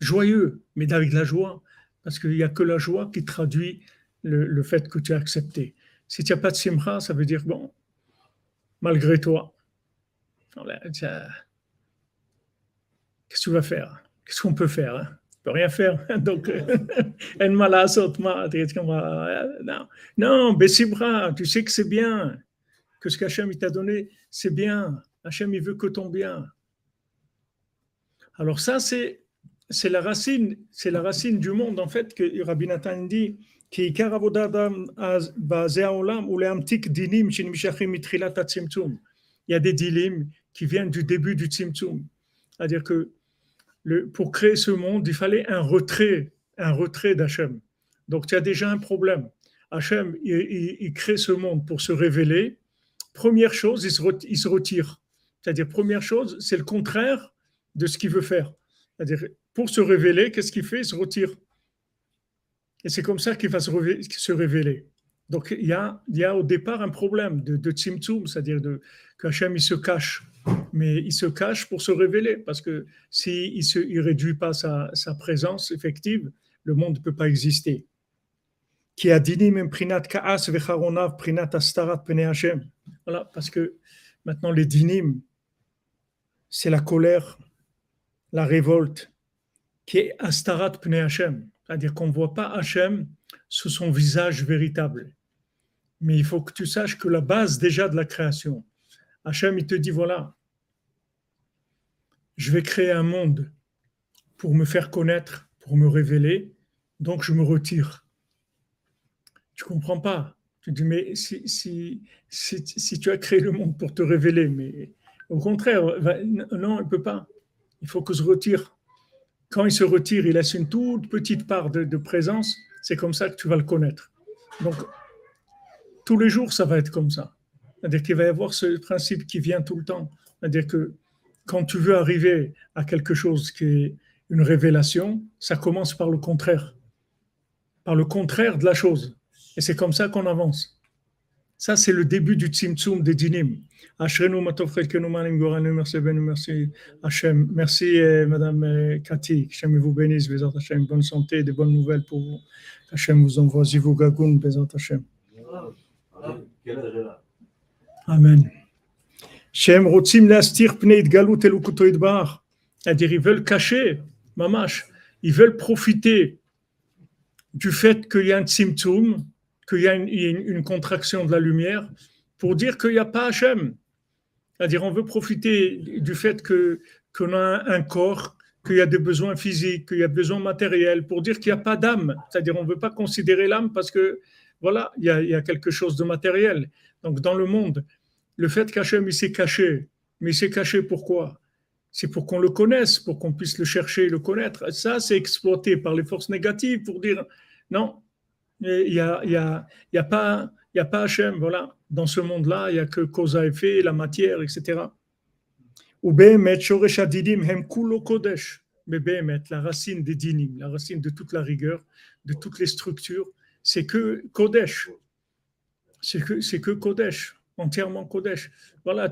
Joyeux, mais avec la joie, parce qu'il n'y a que la joie qui traduit le, fait que tu as accepté. Si tu n'as pas de simra, ça veut dire, bon, malgré toi, qu'est-ce que tu vas faire? Qu'est-ce qu'on peut faire hein? On peut rien faire. Donc, non, non, Bessibra, tu sais que c'est bien, que ce qu'Hachem t'a donné, c'est bien. Hachem, il veut que ton bien. Alors ça, c'est la racine, c'est la racine du monde en fait que Rabbi Nathan dit il y a des dilim qui viennent du début du tzimtzum. C'est-à-dire que pour créer ce monde, il fallait un retrait, un retrait d'Hachem. Donc tu as déjà un problème. Hachem, il, crée ce monde pour se révéler. Première chose, il se, il se retire. C'est-à-dire, première chose, c'est le contraire de ce qu'il veut faire. C'est-à-dire, pour se révéler, qu'est-ce qu'il fait? Il se retire. Et c'est comme ça qu'il va se révéler. Donc il y a, au départ un problème de, de tzimtzum, c'est-à-dire qu'Hachem il se cache. Mais il se cache pour se révéler, parce que s'il si ne réduit pas sa, présence effective, le monde ne peut pas exister. Voilà, parce que maintenant les dinim, c'est la colère, la révolte, qui est Astarat Pnei Hashem, c'est-à-dire qu'on ne voit pas Hashem sous son visage véritable. Mais il faut que tu saches que la base déjà de la création, Hachem, il te dit voilà, je vais créer un monde pour me faire connaître, pour me révéler, donc je me retire. Tu comprends pas? Tu dis, mais si tu as créé le monde pour te révéler, mais au contraire, non, il ne peut pas. Il faut que je retire quand il se retire, il laisse une toute petite part de, présence. C'est comme ça que tu vas le connaître. Donc, tous les jours, ça va être comme ça. C'est-à-dire qu'il va y avoir ce principe qui vient tout le temps. C'est-à-dire que quand tu veux arriver à quelque chose qui est une révélation, ça commence par le contraire. Par le contraire de la chose. Et c'est comme ça qu'on avance. Ça, c'est le début du Tzimtzum des Dinim. Ashrenu Matov Chelkenu Malim Goranu, merci Benu, merci Hachem. Merci Madame euh, Cathy, Hachem vous bénisse, Bézat Hachem, bonne santé, des bonnes nouvelles pour vous. Hachem vous envoie Zivu Gagoun, Bézat Hachem. Amen. Shem Rotzim Lastir Pneit Galut Elukuto Idbar. C'est-à-dire, ils veulent cacher, mamash, ils veulent profiter du fait qu'il y a un tzimtzum, qu'il y a une, contraction de la lumière, pour dire qu'il n'y a pas Hachem. C'est-à-dire, on veut profiter du fait que qu'on a un corps, qu'il y a des besoins physiques, qu'il y a des besoins matériels, pour dire qu'il n'y a pas d'âme. C'est-à-dire, on ne veut pas considérer l'âme parce que, voilà, il y, a, il y, a, quelque chose de matériel. Donc, dans le monde, le fait qu'Hachem, il s'est caché, mais il s'est caché pourquoi? C'est pour qu'on le connaisse, pour qu'on puisse le chercher et le connaître. Ça, c'est exploité par les forces négatives pour dire, non, il n'y a, y a, y a, pas, y a pas Hachem, voilà dans ce monde-là, il n'y a que cause à effet, la matière, etc. Ou Shoresh Adidim Hem Kulo Kodesh. Mais la racine des dinim, la racine de toute la rigueur, de toutes les structures, c'est que Kodesh. C'est que, c'est que Kodesh, entièrement Kodesh. Voilà,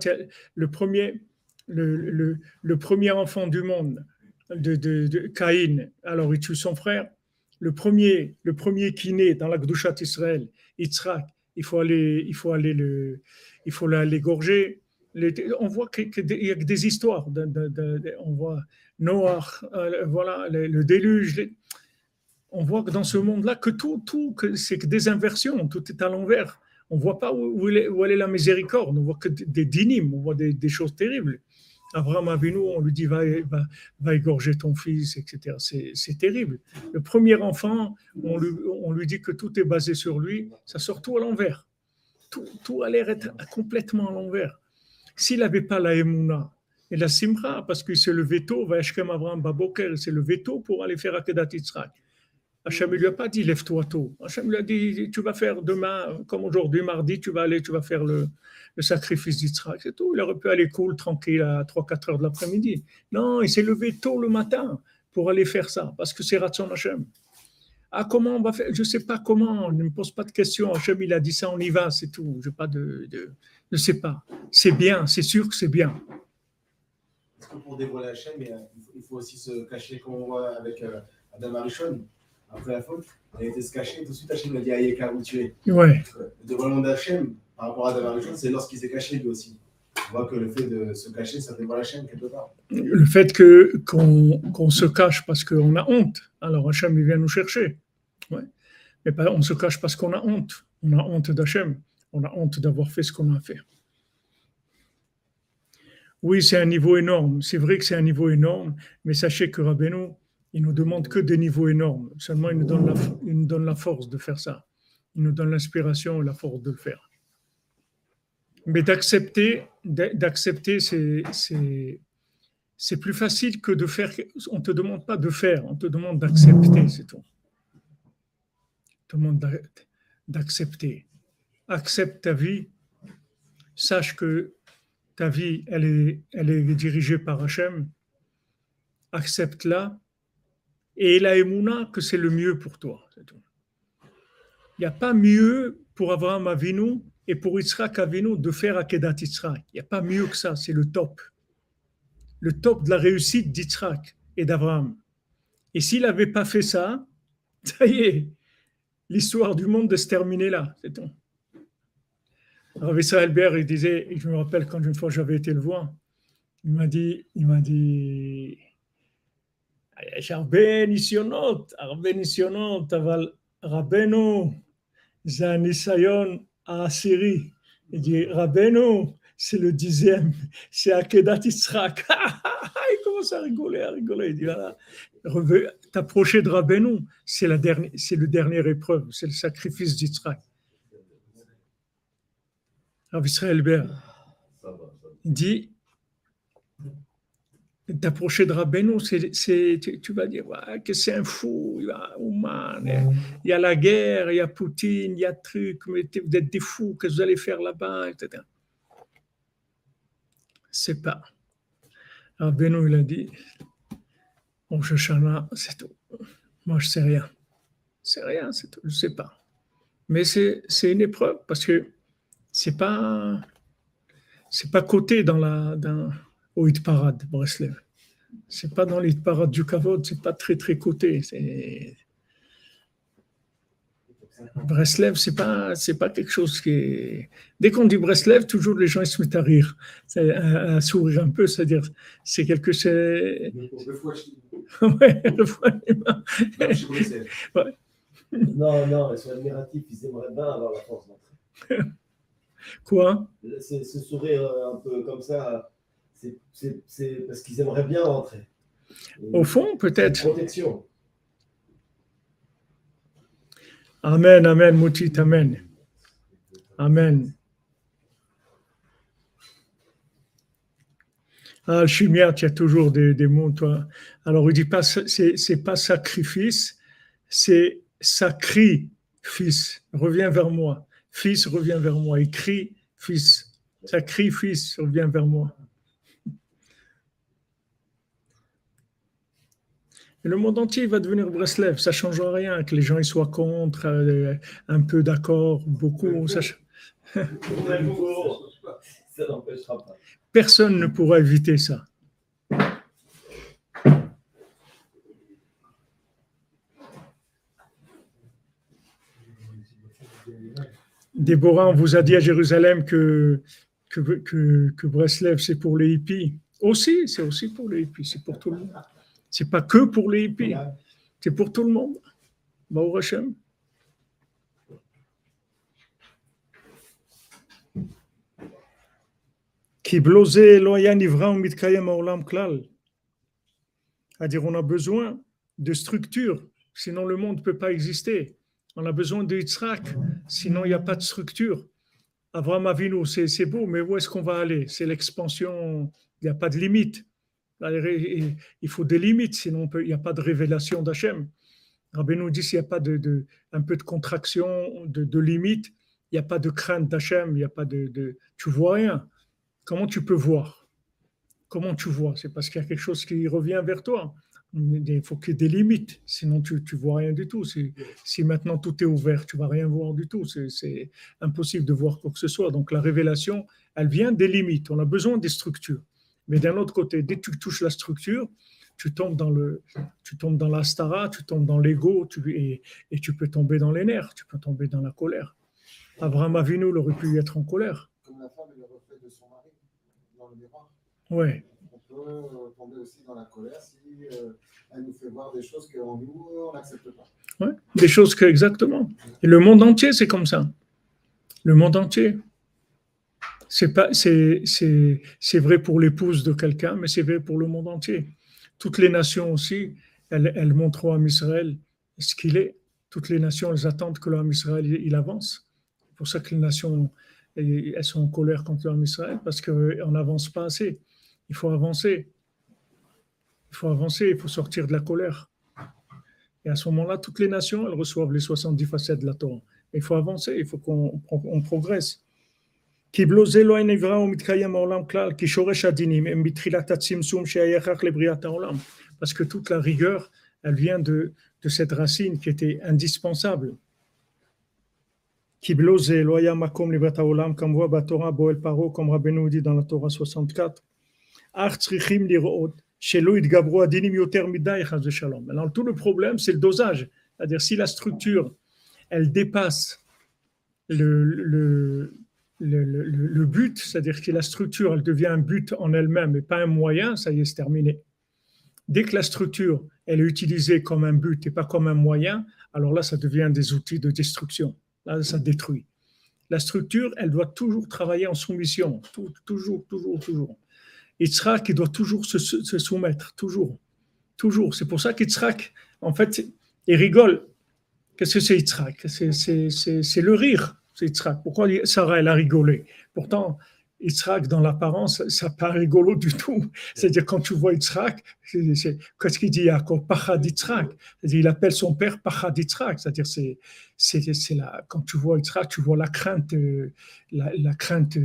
le premier, le, le, le, premier enfant du monde, de, de, de, Caïn, alors il tue son frère. Le premier, le premier qui naît dans la Gdushat Israël, Yitzhak, il faut aller, il faut aller le, il faut l'égorger. On voit qu'il y a des histoires. on voit Noah, euh, voilà, le, déluge. on voit que dans ce monde-là, que tout, tout, que c'est que des inversions, tout est à l'envers. On voit pas où, est, la miséricorde. On voit que des dynimes, on voit des choses terribles. Abraham Avinu, on lui dit va, va, égorger ton fils, etc. C'est terrible. Le premier enfant, on lui, on lui, dit que tout est basé sur lui, ça sort tout à l'envers. Tout, tout, a l'air être complètement à l'envers. S'il n'avait pas la Emouna et la Simra, parce que c'est le veto, Vaeshkem Abraham Baboker, c'est le veto pour aller faire Akedat Yitzhak. Hachem ne lui a pas dit lève-toi tôt. Hachem lui a dit tu vas faire demain, comme aujourd'hui, mardi, tu vas aller, tu vas faire le, sacrifice d'Israël, c'est tout. Il aurait pu aller cool, tranquille, à 3-4 heures de l'après-midi. Non, il s'est levé tôt le matin pour aller faire ça, parce que c'est Ratson Hachem. Ah, comment on va faire? Je ne sais pas comment, ne me pose pas de questions. Hachem, il a dit ça, on y va, c'est tout. Je pas de, de, ne sais pas. C'est bien, c'est sûr que c'est bien. Est-ce que pour dévoiler Hachem, il faut aussi se cacher comme on voit avec euh, Adam Arishon après la faute Il a été se cacher, tout de suite Hachem a dit Ayeka, où tu es. Ouais. Le dévoilement d'Hachem par rapport à Arishon, c'est lorsqu'il s'est caché lui aussi. On voit que le fait de se cacher, ça dévoile Hachem quelque part. Le fait que, qu'on, qu'on se cache parce qu'on a honte, alors Hachem il vient nous chercher. Ouais. Mais on se cache parce qu'on a honte. On a honte d'Hachem. On a honte d'avoir fait ce qu'on a fait. Oui, c'est un niveau énorme. C'est vrai que c'est un niveau énorme, mais sachez que Rabbeinu, il nous demande que des niveaux énormes. Seulement, il nous donne la, force de faire ça. Il nous donne l'inspiration et la force de le faire. Mais d'accepter, d'accepter, c'est plus facile que de faire. On ne te demande pas de faire, on te demande d'accepter, c'est tout. On te demande d'accepter. Accepte ta vie. Sache que ta vie, elle est, elle est dirigée par Hachem. Accepte-la. Et la émouna que c'est le mieux pour toi. Il n'y a pas mieux pour Abraham Avinu et pour Yitzhak Avinu de faire Akedat Yitzhak. Il n'y a pas mieux que ça, c'est le top. Le top de la réussite d'Yitzhak et d'Abraham. Et s'il n'avait pas fait ça, ça y est, l'histoire du monde de se terminer là, c'est. Rav Israël Ber, il disait, je me rappelle quand une fois j'avais été le voir, il m'a dit, il m'a dit, יש הרבה ניסיונות, הרבה ניסיונות, אבל רבנו זה הניסיון העשירי. Il dit, רבנו, c'est le dixième, c'est Akedat Yitzhak. il commence à rigoler, à rigoler. Il dit, voilà, t'approcher de Rabbeinu, c'est la dernière, c'est le dernière épreuve, c'est le sacrifice d'Yitzhak. Rav Israël Ber, il dit, d'approcher de Rabbeinu, c'est, tu, vas dire ouais, que c'est un fou, il y, a, oh man, il y a la guerre, il y a Poutine, il y a truc, mais vous êtes des fous, qu'est-ce que vous allez faire là-bas, etc. C'est pas. Rabbeinu, il a dit, on Shoshana, c'est tout. Moi, je sais rien. C'est rien, c'est tout, je sais pas. Mais c'est, c'est une épreuve parce que c'est pas c'est pas coté dans la dans au hit parade Breslev. C'est pas dans l'hit parade du Kavod, c'est pas très très coté. Breslev, c'est pas c'est pas quelque chose qui est. Dès qu'on dit Breslev, toujours les gens ils se mettent à rire, à, à sourire un peu, c'est-à-dire c'est quelque chose. ouais, le foie ouais. Non, non, ils sont admiratifs, ils aimeraient bien avoir la force d'entrer. Quoi? Ce sourire un peu comme ça, c'est parce qu'ils aimeraient bien rentrer. Au fond, peut-être. Protection. Amen, amen, Moutit, amen. Amen. Ah, Chimiat, il y a toujours des, des mots, toi. Alors, il dit pas, c'est pas sacrifice, c'est sacrifice. Reviens vers moi. Fils, reviens vers moi. Il crie, Fils. Fils, reviens vers moi. Et le monde entier va devenir Breslev. Ça ne change rien que les gens ils soient contre, euh, un peu d'accord, beaucoup. Ça... Personne ne pourra éviter ça. Déborah, on vous a dit à Jérusalem que, que, que, que Breslev, c'est pour les hippies. Aussi, c'est aussi pour les hippies, c'est pour tout le monde. C'est pas que pour les hippies, c'est pour tout le monde. Baou Hashem. C'est-à-dire, on a besoin de structure, sinon le monde ne peut pas exister. On a besoin de Yitzhak, sinon il n'y a pas de structure. Avraham Avinu, c'est beau, mais où est-ce qu'on va aller? C'est l'expansion, il n'y a pas de limite. Il faut des limites, sinon il n'y a pas de révélation d'Hachem. Rabbi nous dit s'il n'y a pas de, un peu de contraction, de, de limite, il n'y a pas de crainte d'Hachem, il n'y a pas de, Tu vois rien. Comment tu peux voir? Comment tu vois? C'est parce qu'il y a quelque chose qui revient vers toi. Il faut qu'il y ait des limites, sinon tu ne vois rien du tout. Si, si, maintenant tout est ouvert, tu vas rien voir du tout. C'est impossible de voir quoi que ce soit. Donc la révélation, elle vient des limites. On a besoin des structures. Mais d'un autre côté, dès que tu touches la structure, tu tombes dans le, tu tombes dans l'astara, tu tombes dans l'ego, et, et, tu peux tomber dans les nerfs, tu peux tomber dans la colère. Abraham Avinu aurait pu être en colère. Comme la femme est le reflet de son mari dans le miroir. Ouais. On peut euh, tomber aussi dans la colère si euh, elle nous fait voir des choses qu'en nous on n'accepte pas. Ouais. Des choses que exactement. Et le monde entier, c'est comme ça. Le monde entier. C'est pas, c'est, c'est, c'est vrai pour l'épouse de quelqu'un, mais c'est vrai pour le monde entier. Toutes les nations aussi, elles, elles montrent à Israël ce qu'il est. Toutes les nations, elles attendent que l'homme Israël il avance. C'est pour ça que les nations, elles sont en colère contre l'homme Israël, parce qu'on n'avance pas assez. Il faut avancer. Il faut avancer, il faut sortir de la colère. Et à ce moment-là, toutes les nations, elles reçoivent les 70 facettes de la Torah. Il faut avancer, il faut qu'on on progresse. Parce que toute la rigueur, elle vient de, cette racine qui était indispensable. Comme voit Batora Boel Paro, comme Rabbeinu dit dans la Torah 64. Maintenant, tout le problème, c'est le dosage. C'est-à-dire, si la structure, elle dépasse le, le, le, le but, c'est-à-dire que la structure, elle devient un but en elle-même et pas un moyen, ça y est, c'est terminé. Dès que la structure, elle est utilisée comme un but et pas comme un moyen, alors là, ça devient des outils de destruction. Là, ça détruit. La structure, elle doit toujours travailler en soumission, toujours, toujours, toujours. Yitzhak, il doit toujours se, soumettre, toujours, toujours. C'est pour ça qu'Yitzhak, en fait, il rigole. Qu'est-ce que c'est Yitzhak? C'est le rire Yitzhak. Pourquoi Sarah, elle a rigolé? Pourtant, Yitzhak, dans l'apparence, ça pas rigolo du tout. C'est-à-dire, quand tu vois Yitzhak, qu'est-ce qu'il dit? Yaakov Pachad Yitzhak. Il appelle son père Pachad Yitzhak. C'est-à-dire, c'est, c'est, la, quand tu vois Yitzhak, tu vois la crainte, la, la, crainte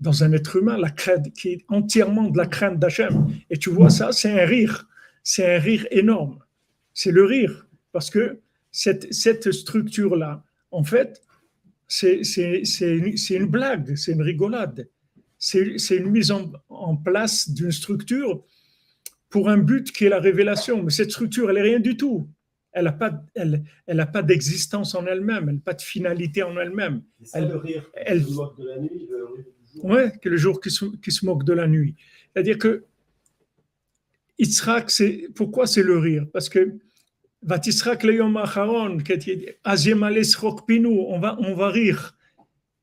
dans un être humain, la crainte qui est entièrement de la crainte d'Hachem. Et tu vois ça, c'est un rire. C'est un rire énorme. C'est le rire. Parce que cette, cette structure-là, en fait, c'est une, blague, c'est une rigolade. C'est une mise en, place d'une structure pour un but qui est la révélation. Mais cette structure, elle n'est rien du tout. Elle n'a pas, elle, elle pas d'existence en elle-même, elle n'a pas de finalité en elle-même. Elle, le rire elle, se moque de la nuit, le rire du jour. Ouais, que le jour qui se, qui se moque de la nuit. C'est-à-dire que Yitzhak, pourquoi c'est le rire? Parce que on va, on va rire.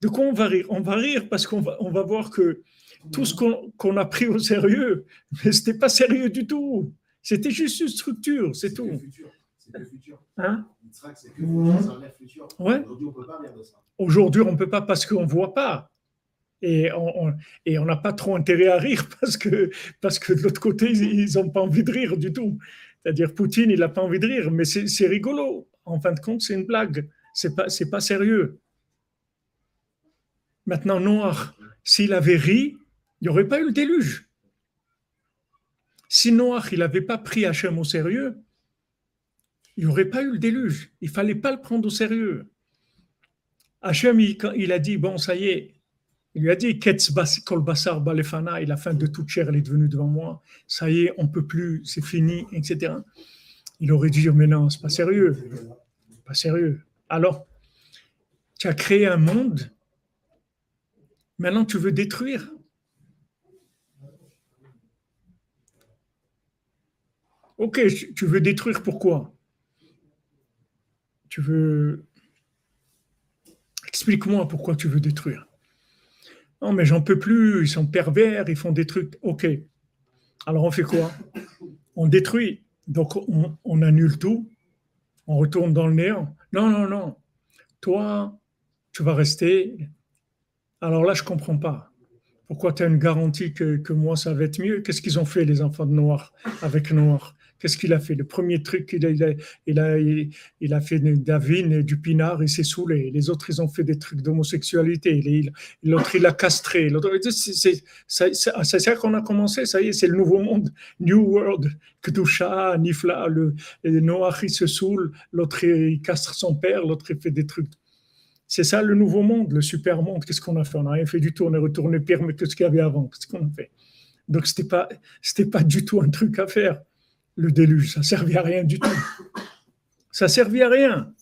De quoi on va rire? On va rire parce qu'on va, on va voir que tout ce qu'on a pris au sérieux, mais ce n'était pas sérieux du tout. C'était juste une structure, c'est tout. C'est le futur. Hein? C'est que le futur. Ouais. Aujourd'hui, on ne peut pas de ça. Aujourd'hui, on ne peut pas parce qu'on ne voit pas. Et on et on n'a pas trop intérêt à rire parce que, parce que de l'autre côté, ils n'ont pas envie de rire du tout. C'est-à-dire, Poutine, il n'a pas envie de rire, mais c'est rigolo. En fin de compte, c'est une blague. C'est pas, pas sérieux. Maintenant, Noir, s'il avait ri, il n'y aurait pas eu le déluge. Si Noir, il n'avait pas pris Hachem au sérieux, il n'y aurait pas eu le déluge. Il fallait pas le prendre au sérieux. Hachem, il, il a dit, bon, ça y est, il lui a dit, kol basar balefana, et la fin de toute chair, elle est devenue devant moi. Ça y est, on peut plus, c'est fini, etc. Il aurait dû dire, mais non, c'est pas sérieux. Pas sérieux. Alors, tu as créé un monde, maintenant tu veux détruire. Ok, tu veux détruire pourquoi? Tu veux... Explique-moi pourquoi tu veux détruire. Non, mais j'en peux plus, ils sont pervers, ils font des trucs. Ok. Alors on fait quoi? On détruit. Donc on, annule tout, on retourne dans le néant. Non, non, non. Toi, tu vas rester. Alors là, je ne comprends pas. Pourquoi tu as une garantie que, que, moi, ça va être mieux? Qu'est-ce qu'ils ont fait, les enfants de Noir, avec Noir Qu'est-ce qu'il a fait? Le premier truc, il a, il a, il a, il a fait David du pinard, il s'est saoulé. Les autres, ils ont fait des trucs d'homosexualité. L'autre, il a castré. C'est ça qu'on a commencé, ça y est, c'est le nouveau monde. New World, Kedusha, Nifla, le, Noach, il se saoule. L'autre, il castre son père. L'autre, il fait des trucs. C'est ça le nouveau monde, le super monde. Qu'est-ce qu'on a fait? On n'a rien fait du tout. On est retourné pire que ce qu'il y avait avant. Qu'est-ce qu'on a fait? Donc, ce n'était pas du tout un truc à faire, le déluge. Ça ne servait à rien du tout. Ça ne servait à rien.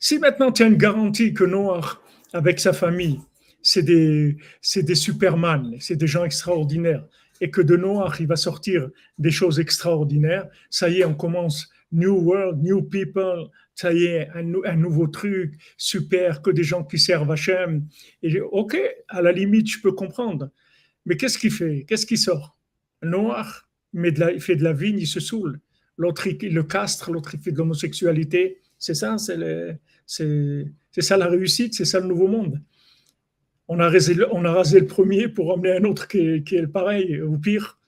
Si maintenant tu as une garantie que Noir, avec sa famille, c'est des, des superman, c'est des gens extraordinaires, et que de Noir, il va sortir des choses extraordinaires, ça y est, on commence New World, New People, ça y est, un, nouveau truc, super, que des gens qui servent Hachem. Et ok, à la limite, je peux comprendre. Mais qu'est-ce qu'il fait? Qu'est-ce qui sort? Noir, mais il fait de la vigne, il se saoule. L'autre, il le castre, l'autre, il fait de l'homosexualité. C'est ça, c'est, ça la réussite, c'est ça le nouveau monde. On a, rasé, on a rasé le premier pour emmener un autre qui est, qui est pareil, ou pire.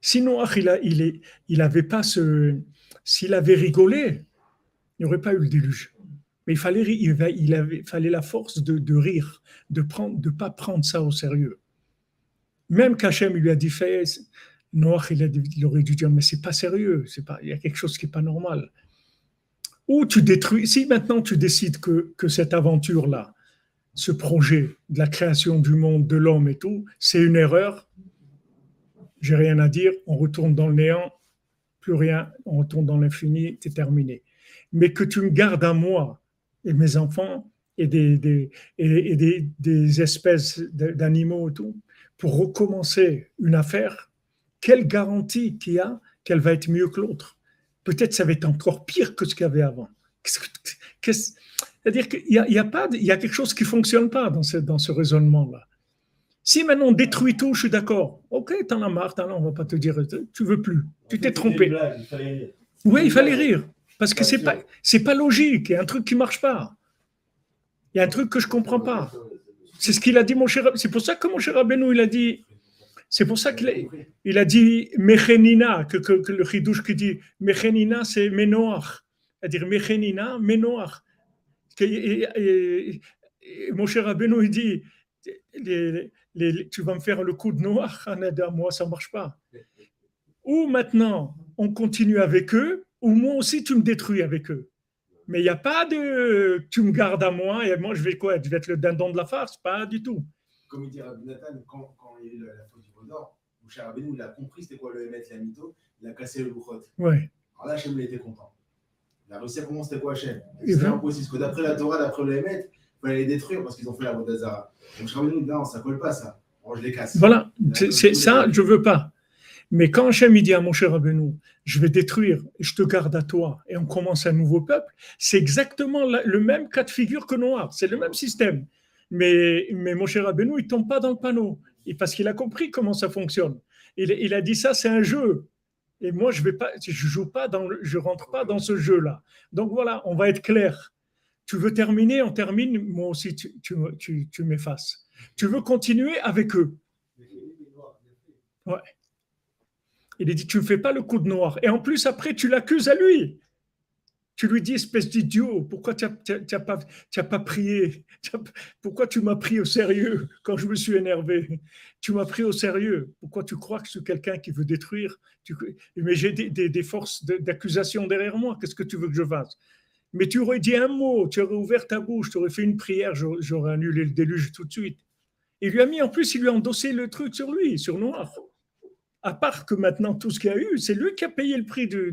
Sinon, il n'avait il, il avait pas ce, s'il avait rigolé, il n'y aurait pas eu le déluge. Mais il fallait, il avait, fallait la force de, rire, de ne de pas prendre ça au sérieux. Même qu'Hachem lui a dit fait, Noach, il, aurait dû dire, mais c'est pas sérieux, c'est pas, il y a quelque chose qui n'est pas normal. Ou tu détruis, si maintenant tu décides que, que cette aventure-là, ce projet de la création du monde, de l'homme et tout, c'est une erreur, j'ai rien à dire, on retourne dans le néant, plus rien, on retourne dans l'infini, c'est terminé. Mais que tu me gardes à moi et mes enfants et des, des, et, des, des espèces d'animaux et tout, pour recommencer une affaire, quelle garantie qu'il y a qu'elle va être mieux que l'autre? Peut-être ça va être encore pire que ce qu'il y avait avant. C'est-à-dire qu'il y a, il y a, pas, il y a quelque chose qui ne fonctionne pas dans ce, dans ce raisonnement-là. Si maintenant on détruit tout, je suis d'accord. Ok, t'en as marre, t'en as, on va pas te dire, tu veux plus, tu t'es trompé. Oui, il fallait rire. Parce que c'est pas, c'est pas logique, il y a un truc qui marche pas. Il y a un truc que je comprends pas. C'est ce qu'il a dit, mon cher. C'est pour ça que mon cher Abenou, il a dit. C'est pour ça qu'il a, dit Mechenina, que, le chidouche qui dit Mechenina, c'est Menoach. C'est-à-dire Mechenina, Menoach. mon cher Abenou, il dit tu vas me faire le coup de noir, Anada, moi, ça ne marche pas. Ou maintenant, on continue avec eux, ou moi aussi, tu me détruis avec eux. Mais il n'y a pas de tu me gardes à moi et moi, je vais quoi? Je vais être le dindon de la farce? Pas du tout. Comme il dit Rabbi Nathan, quand, quand, il y a eu la, faute du Vaudor, mon cher Rabbeinu, il a compris c'était quoi le Hémet, la mytho, il a cassé le Bouchot. Ouais. Alors là, Hachem, il était content. Il a réussi à comprendre c'était quoi Hachem. C'était impossible, parce que d'après la Torah, d'après le Hémet, il fallait les détruire parce qu'ils ont fait la Vodazara. Donc, nous non, ça colle pas, ça. je les casse. Voilà, c'est ça, je veux pas. Mais quand Hachem dit à mon cher Abenou, je vais détruire, je te garde à toi, et on commence un nouveau peuple, c'est exactement le même cas de figure que Noir, c'est le même système. Mais, mais mon cher Abenou, il tombe pas dans le panneau, parce qu'il a compris comment ça fonctionne. Il, il a dit ça, c'est un jeu. Et moi, je vais pas, je joue pas dans, je rentre pas dans ce jeu-là. Donc voilà, on va être clair. Tu veux terminer, on termine, moi aussi tu, tu, tu, m'effaces. Tu veux continuer avec eux? Ouais. Il dit, tu ne fais pas le coup de noir. Et en plus, après, tu l'accuses à lui. Tu lui dis, espèce d'idiot, pourquoi tu n'as pas, prié? Pourquoi tu m'as pris au sérieux quand je me suis énervé? Tu m'as pris au sérieux. Pourquoi tu crois que je suis quelqu'un qui veut détruire? Mais j'ai des, des, des forces d'accusation derrière moi. Qu'est-ce que tu veux que je fasse? Mais tu aurais dit un mot, tu aurais ouvert ta bouche, tu aurais fait une prière, j'aurais annulé le déluge tout de suite. Il lui a mis, en plus, il lui a endossé le truc sur lui, sur Noir. À part que maintenant, tout ce qu'il y a eu, c'est lui qui a payé le prix du,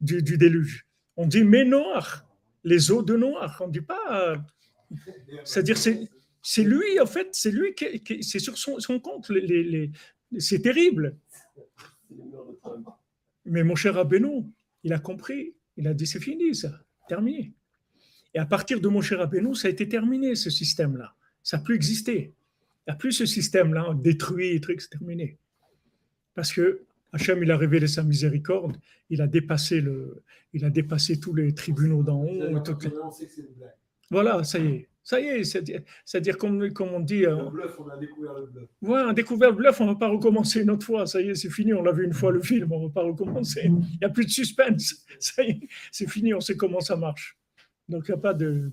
déluge. On dit, mais Noir, les eaux de Noir. On ne dit pas. C'est-à-dire, c'est lui, en fait, c'est lui qui, c'est sur son, compte. C'est terrible. Mais mon cher Abénou, il a compris. Il a dit, c'est fini ça terminé. Et à partir de mon cher Rabbeinu, ça a été terminé, ce système-là. Ça n'a plus existé. Il n'y a plus ce système-là, détruit, truc, c'est terminé. Parce que Hachem, il a révélé sa miséricorde, il a dépassé, le, il a dépassé tous les tribunaux d'en haut. Voilà, ça y est, Ça y est, c'est-à-dire, comme, comme on dit. euh, Le bluff, on a découvert le bluff. Ouais, on a découvert le bluff, on ne va pas recommencer une autre fois. Ça y est, c'est fini. On l'a vu une fois le film, on ne va pas recommencer. Il n'y a plus de suspense. Ça y est, c'est fini, on sait comment ça marche. Donc, il a pas de.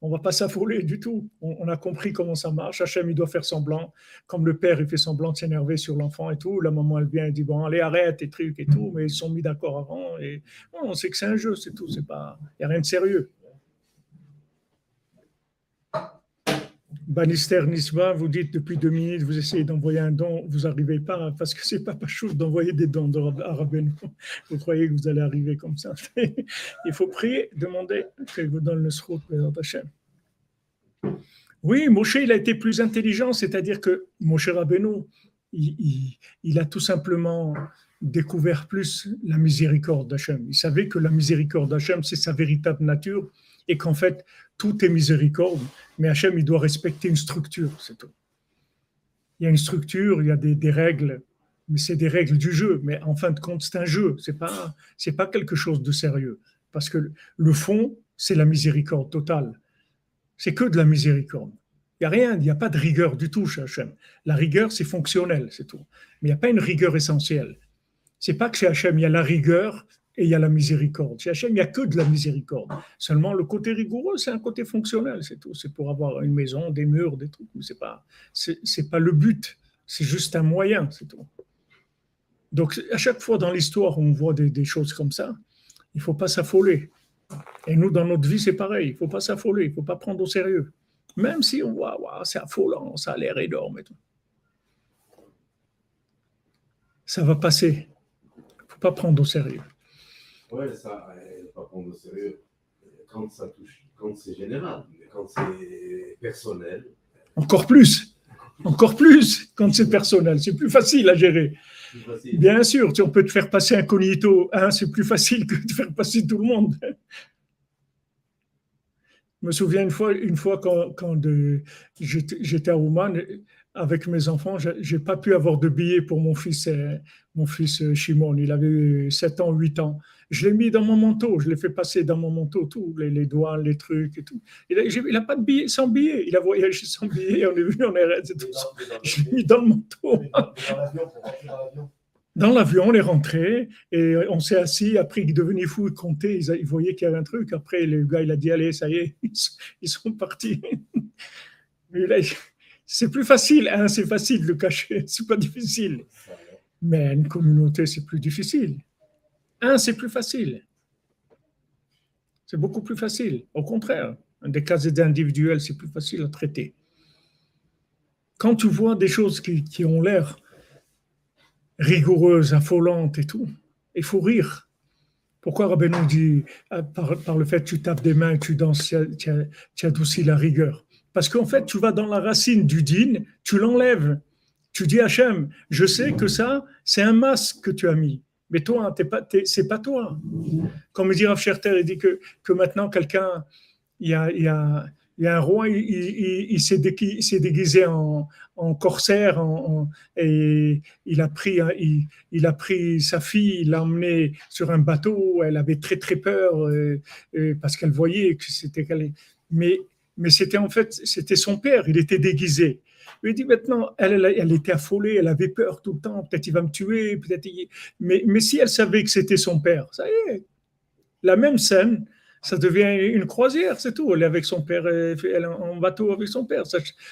on va pas s'affoler du tout. On, a compris comment ça marche. Hachem, il doit faire semblant. Comme le père, il fait semblant de s'énerver sur l'enfant et tout. La maman, elle vient et dit Bon, allez, arrête et trucs et tout. Mais ils sont mis d'accord avant. Et non, on sait que c'est un jeu, c'est tout. Il n'y a rien de sérieux. Bannister Nisba, vous dites depuis deux minutes, vous essayez d'envoyer un don, vous n'arrivez pas parce que c'est pas pas chose d'envoyer des dons à Rabbeinu. Vous croyez que vous allez arriver comme ça. Il faut prier, demander qu'il vous donne le srout, Hashem. Oui, Moshe, il a été plus intelligent, c'est-à-dire que Moshe Rabbeinu, il, il- il a tout simplement découvert plus la miséricorde d'Hachem. Il savait que la miséricorde d'Hachem, c'est sa véritable nature et qu'en fait, tout est miséricorde, mais Hachem, il doit respecter une structure, c'est tout. Il y a une structure, il y a des, règles, mais c'est des règles du jeu. Mais en fin de compte, c'est un jeu, c'est pas, pas quelque chose de sérieux. Parce que le- le fond, c'est la miséricorde totale. C'est que de la miséricorde. Il n'y a rien, il n'y a pas de rigueur du tout chez Hachem. La rigueur, c'est fonctionnel, c'est tout. Mais il n'y a pas une rigueur essentielle. C'est pas que chez Hachem, il y a la rigueur et il y a la miséricorde. Chez Hachem, il n'y a que de la miséricorde. Seulement, le côté rigoureux, c'est un côté fonctionnel, c'est tout. C'est pour avoir une maison, des murs, des trucs. Mais c'est pas, c'est, c'est pas le but. C'est juste un moyen, c'est tout. Donc, à chaque fois dans l'histoire on voit des, des choses comme ça, il faut pas s'affoler. Et nous, dans notre vie, c'est pareil. Il faut pas s'affoler. Il faut pas prendre au sérieux. Même si on voit, c'est affolant, ça a l'air énorme et tout. Ça va passer. Il faut pas prendre au sérieux. Ouais, ça, euh, pas prendre au sérieux. Quand ça touche, quand c'est général, mais quand c'est personnel, Encore plus. Encore plus quand c'est personnel. C'est plus facile à gérer. facile. Bien sûr, si on peut te faire passer incognito, hein, c'est plus facile que de faire passer tout le monde. Je me souviens une fois, une fois quand, quand j'étais à Ouman avec mes enfants, je n'ai pas pu avoir de billets pour mon fils, euh, mon fils euh, Shimon. Il avait 7 ans, 8 ans. Je l'ai mis dans mon manteau, je l'ai fait passer dans mon manteau, tout, les, les douanes, les trucs et tout. Il n'a pas de billet, sans billet. Il a voyagé sans billet, on est venu en RS et tout. Je l'ai mis dans le manteau. Dans l'avion, on est rentré et on s'est assis. Après, il devenait fou, il comptait, il, il voyait qu'il y avait un truc. Après, le gars, il a dit Allez, ça y est, ils sont, ils sont partis. Mais là, c'est plus facile, hein, c'est facile de le cacher, c'est pas difficile. Mais une communauté, c'est plus difficile. Un, c'est plus facile. C'est beaucoup plus facile. Au contraire, des cas individuels, c'est plus facile à traiter. Quand tu vois des choses qui, ont l'air rigoureuses, affolantes et tout, il faut rire. Pourquoi Rabbeinu dit, ah, par, le fait que tu tapes des mains, tu danses, tu adoucis la rigueur Parce qu'en fait, tu vas dans la racine du din, tu l'enlèves. Tu dis Hachem, je sais que ça, c'est un masque que tu as mis. Mais toi, pas, t'es- pas toi. Comme dit Rav Scherter, il dit que, que maintenant, quelqu'un, il y a, y, a, y a un roi, il, il- il s'est déguisé en, corsaire et il a, pris, il, a pris sa fille, il l'a emmenée sur un bateau. Elle avait très, très peur euh, euh, parce qu'elle voyait que c'était. Mais, mais c'était en fait, c'était son père, il était déguisé. Il lui dit maintenant, elle, était affolée, elle avait peur tout le temps, peut-être il va me tuer, peut-être. il- Mais, mais si elle savait que c'était son père, ça y est, la même scène, ça devient une croisière, c'est tout. Elle est avec son père, elle est en bateau avec son père,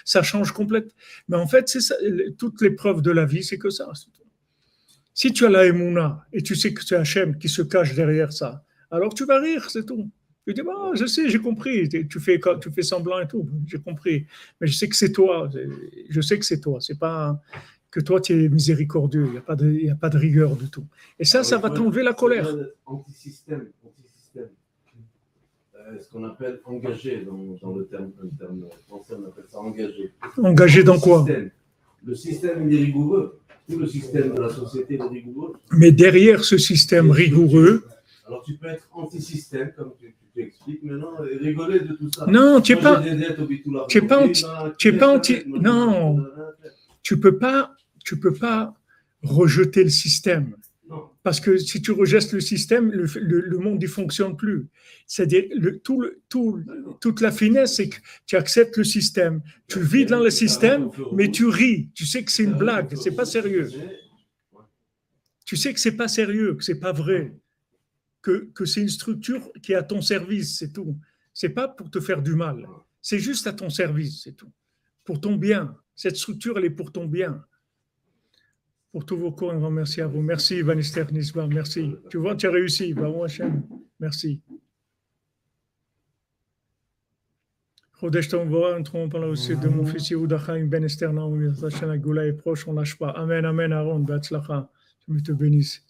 ça, change complètement. Mais en fait, c'est ça, toute l'épreuve de la vie, c'est que ça. Si tu as la Emouna et tu sais que c'est Hachem qui se cache derrière ça, alors tu vas rire, c'est tout. Tu dis, bah, je sais, j'ai compris, tu fais, tu fais semblant et tout, j'ai compris. Mais je sais que c'est toi, je sais que c'est toi, c'est pas que toi tu es miséricordieux, il n'y a, pas de- y a pas de rigueur du tout. Et ça, ça va t'enlever la colère. Anti-système, anti-système. Euh, ce qu'on appelle engagé dans, dans le terme, le terme français, on appelle ça engagé. Engagé dans quoi? Système. Le système, il est rigoureux. Tout le système de la société est rigoureux. Mais derrière ce système rigoureux, Alors tu peux être anti-système, comme tu, tu t'expliques maintenant, et rigoler de tout ça. non, tu n'es pas, tu pas anti- Moi, tu pas anti- non. tu peux pas, tu peux pas rejeter le système. Non. Parce que si tu rejettes le système, le, le- le monde ne fonctionne plus. C'est-à-dire, le- tout, le- tout, toute la finesse, c'est que tu acceptes le système. Tu vis dans le système, mais tu ris. Tu sais que c'est une blague, c'est pas sérieux. Tu sais que c'est pas sérieux, que c'est pas vrai, que, que c'est une structure qui est à ton service, c'est tout. C'est pas pour te faire du mal. C'est juste à ton service, c'est tout. Pour ton bien. Cette structure, elle est pour ton bien. Pour tous vos cours, un grand merci à vous. Merci, Vanister Nisba, merci. Tu vois, tu as réussi. Bravo, Hachem. Merci. Chodesh un trompe par la aussi de mon fils Yehuda Chaim Ben Esther Naomi, Hachem est proche, on lâche pas. Amen, Amen, Aaron, Batzlacha. Que Dieu te bénisse.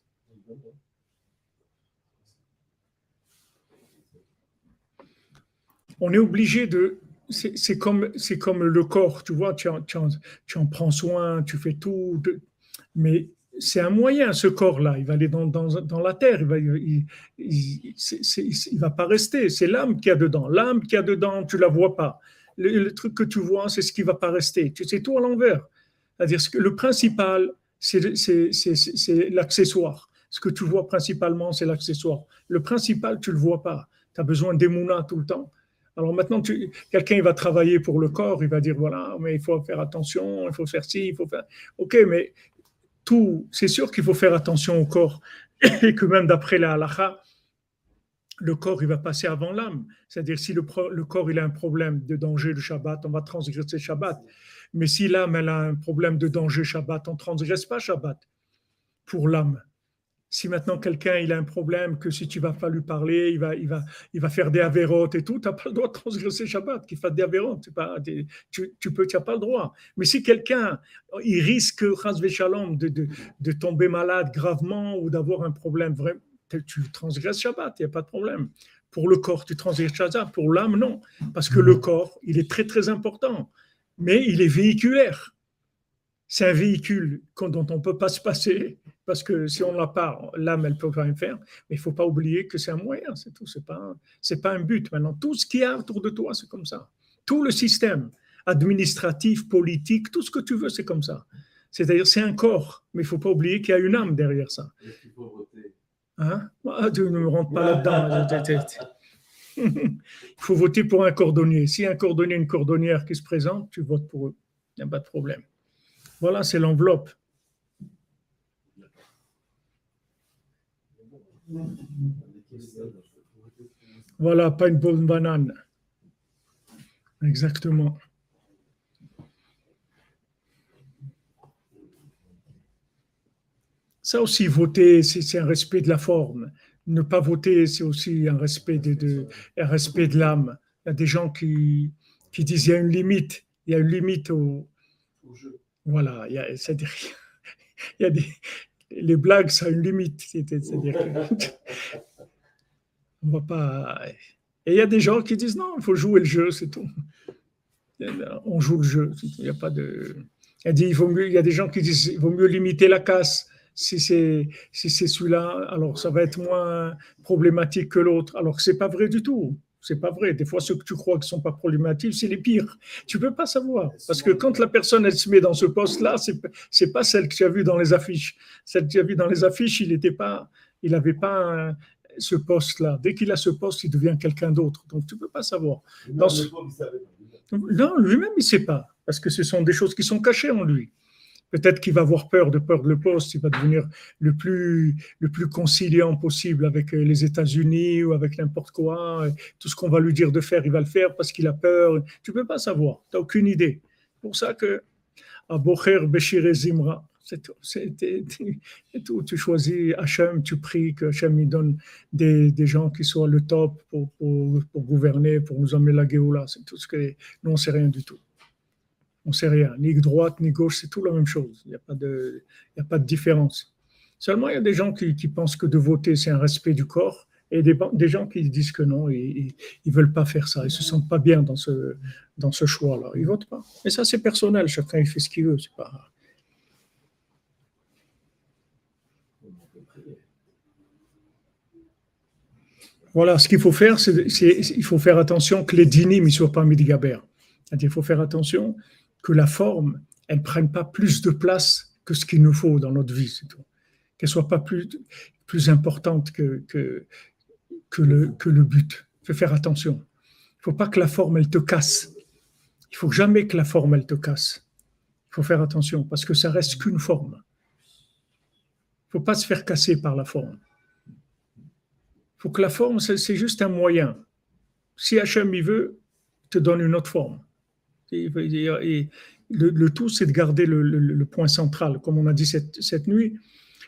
On est obligé de. C'est c'est comme, c'est comme le corps, tu vois, tu en, prends soin, tu fais tout. mais c'est un moyen, ce corps-là. Il va aller dans, dans, la terre, il va, il, il, c'est- c'est- va pas rester. C'est l'âme qu'il y a dedans. L'âme qu'il y a dedans, tu la vois pas. Le, truc que tu vois, c'est ce qui va pas rester. Sais tout à l'envers. C'est-à-dire que le principal, c'est c'est- c'est- c'est- c'est l'accessoire. Ce que tu vois principalement, c'est l'accessoire. Le principal, tu le vois pas. Tu as besoin d'émouna tout le temps. Alors maintenant, quelqu'un va travailler pour le corps, il va dire voilà, mais il faut faire attention, il faut faire ci, il faut faire. Ok, mais tout, c'est sûr qu'il faut faire attention au corps et que même d'après la halakha, le corps il va passer avant l'âme. C'est-à-dire si le, corps il a un problème de danger le Shabbat, on va transgresser Shabbat. Mais si l'âme elle a un problème de danger Shabbat, on transgresse pas Shabbat pour l'âme. Si maintenant quelqu'un il a un problème que si tu vas pas lui parler, il va, il va, il va faire des avérotes et tout, tu n'as pas le droit de transgresser Shabbat, qu'il fasse des avérotes. Pas, tu, tu peux, tu n'as pas le droit. Mais si quelqu'un, il risque, de, de, de tomber malade gravement ou d'avoir un problème vrai, tu transgresses Shabbat, il n'y a pas de problème. Pour le corps, tu transgresses Shabbat. Pour l'âme, non. Parce que le corps, il est très, très important. Mais il est véhiculaire. C'est un véhicule dont on ne peut pas se passer, parce que si on l'a pas, l'âme, elle peut rien faire. Mais il faut pas oublier que c'est un moyen, c'est tout. C'est pas, c'est pas un but. Maintenant, tout ce qu'il y a autour de toi, c'est comme ça. Tout le système administratif, politique, tout ce que tu veux, c'est comme ça. C'est-à-dire, c'est un corps, mais il faut pas oublier qu'il y a une âme derrière ça. Hein? Ah, tu ne me rentres pas là-dedans. Il faut voter pour un cordonnier. Si un cordonnier, une cordonnière qui se présente, tu votes pour eux. Il n'y a pas de problème. Voilà, c'est l'enveloppe. Voilà, pas une bonne banane. Exactement. Ça aussi, voter, c'est un respect de la forme. Ne pas voter, c'est aussi un respect de, un respect de l'âme. Il y a des gens qui, disent il y a une limite. Il y a une limite au. Voilà, il y a, c'est-à-dire, il y a des, les blagues, ça a une limite. C'est- C'est-à-dire on va pas. Et il y a des gens qui disent non, il faut jouer le jeu, c'est tout. On joue le jeu. Il y a pas de. Elle dit, il, vaut mieux, il y a des gens qui disent il vaut mieux limiter la casse. Si c'est si c'est celui-là, alors ça va être moins problématique que l'autre. Alors que c'est pas vrai du tout. C'est pas vrai. Des fois, ceux que tu crois qui sont pas problématiques, c'est les pires. Tu peux pas savoir parce que quand la personne elle se met dans ce poste-là, c'est c'est pas celle que tu as vue dans les affiches. Celle que tu as vue dans les affiches, il était pas, il avait pas un- ce poste-là. Dès qu'il a ce poste, il devient quelqu'un d'autre. Donc tu peux pas savoir. Dans ce-. Non, lui-même, il ne sait pas, parce que ce sont des choses qui sont cachées en lui. Peut-être qu'il va avoir peur de peur de le poste, il va devenir le plus, le plus conciliant possible avec euh, les États-Unis ou avec n'importe quoi. Tout ce qu'on va lui dire de faire, il va le faire parce qu'il a peur. Tu ne peux pas savoir, tu n'as aucune idée. C'est pour ça que à Bocher, Béchir Zimra. Tu choisis Hachem, tu pries que Hachem il donne des, des gens qui soient le top pour, pour, gouverner, pour nous emmener la Géoula. C'est tout ce que. Nous, on sait rien du tout. On ne sait rien. Ni droite, ni gauche, c'est tout la même chose. Il n'y a, pas de- différence. Seulement, il y a des gens qui, pensent que de voter, c'est un respect du corps, et des, des gens qui disent que non, ils ne veulent pas faire ça. Ils ne se sentent pas bien dans ce, choix-là. Ils ne votent pas. Et ça, c'est personnel. Chacun il fait ce qu'il veut. C'est pas. Voilà, ce qu'il faut faire, c'est il faut faire attention que les dynimes ne soient pas midigaber. C'est-à-dire il faut faire attention que la forme, elle ne prenne pas plus de place que ce qu'il nous faut dans notre vie, c'est tout. qu'elle soit pas plus, plus importante que, que, le, que le but. Il faut faire attention. Il faut pas que la forme, elle te casse. Il faut jamais que la forme, elle te casse. Il faut faire attention parce que ça reste qu'une forme. Il faut pas se faire casser par la forme. Il faut que la forme, c'est juste un moyen. Si Hachem, il veut, il te donne une autre forme. Et, le, tout, c'est de garder le, point central. Comme on a dit cette, nuit,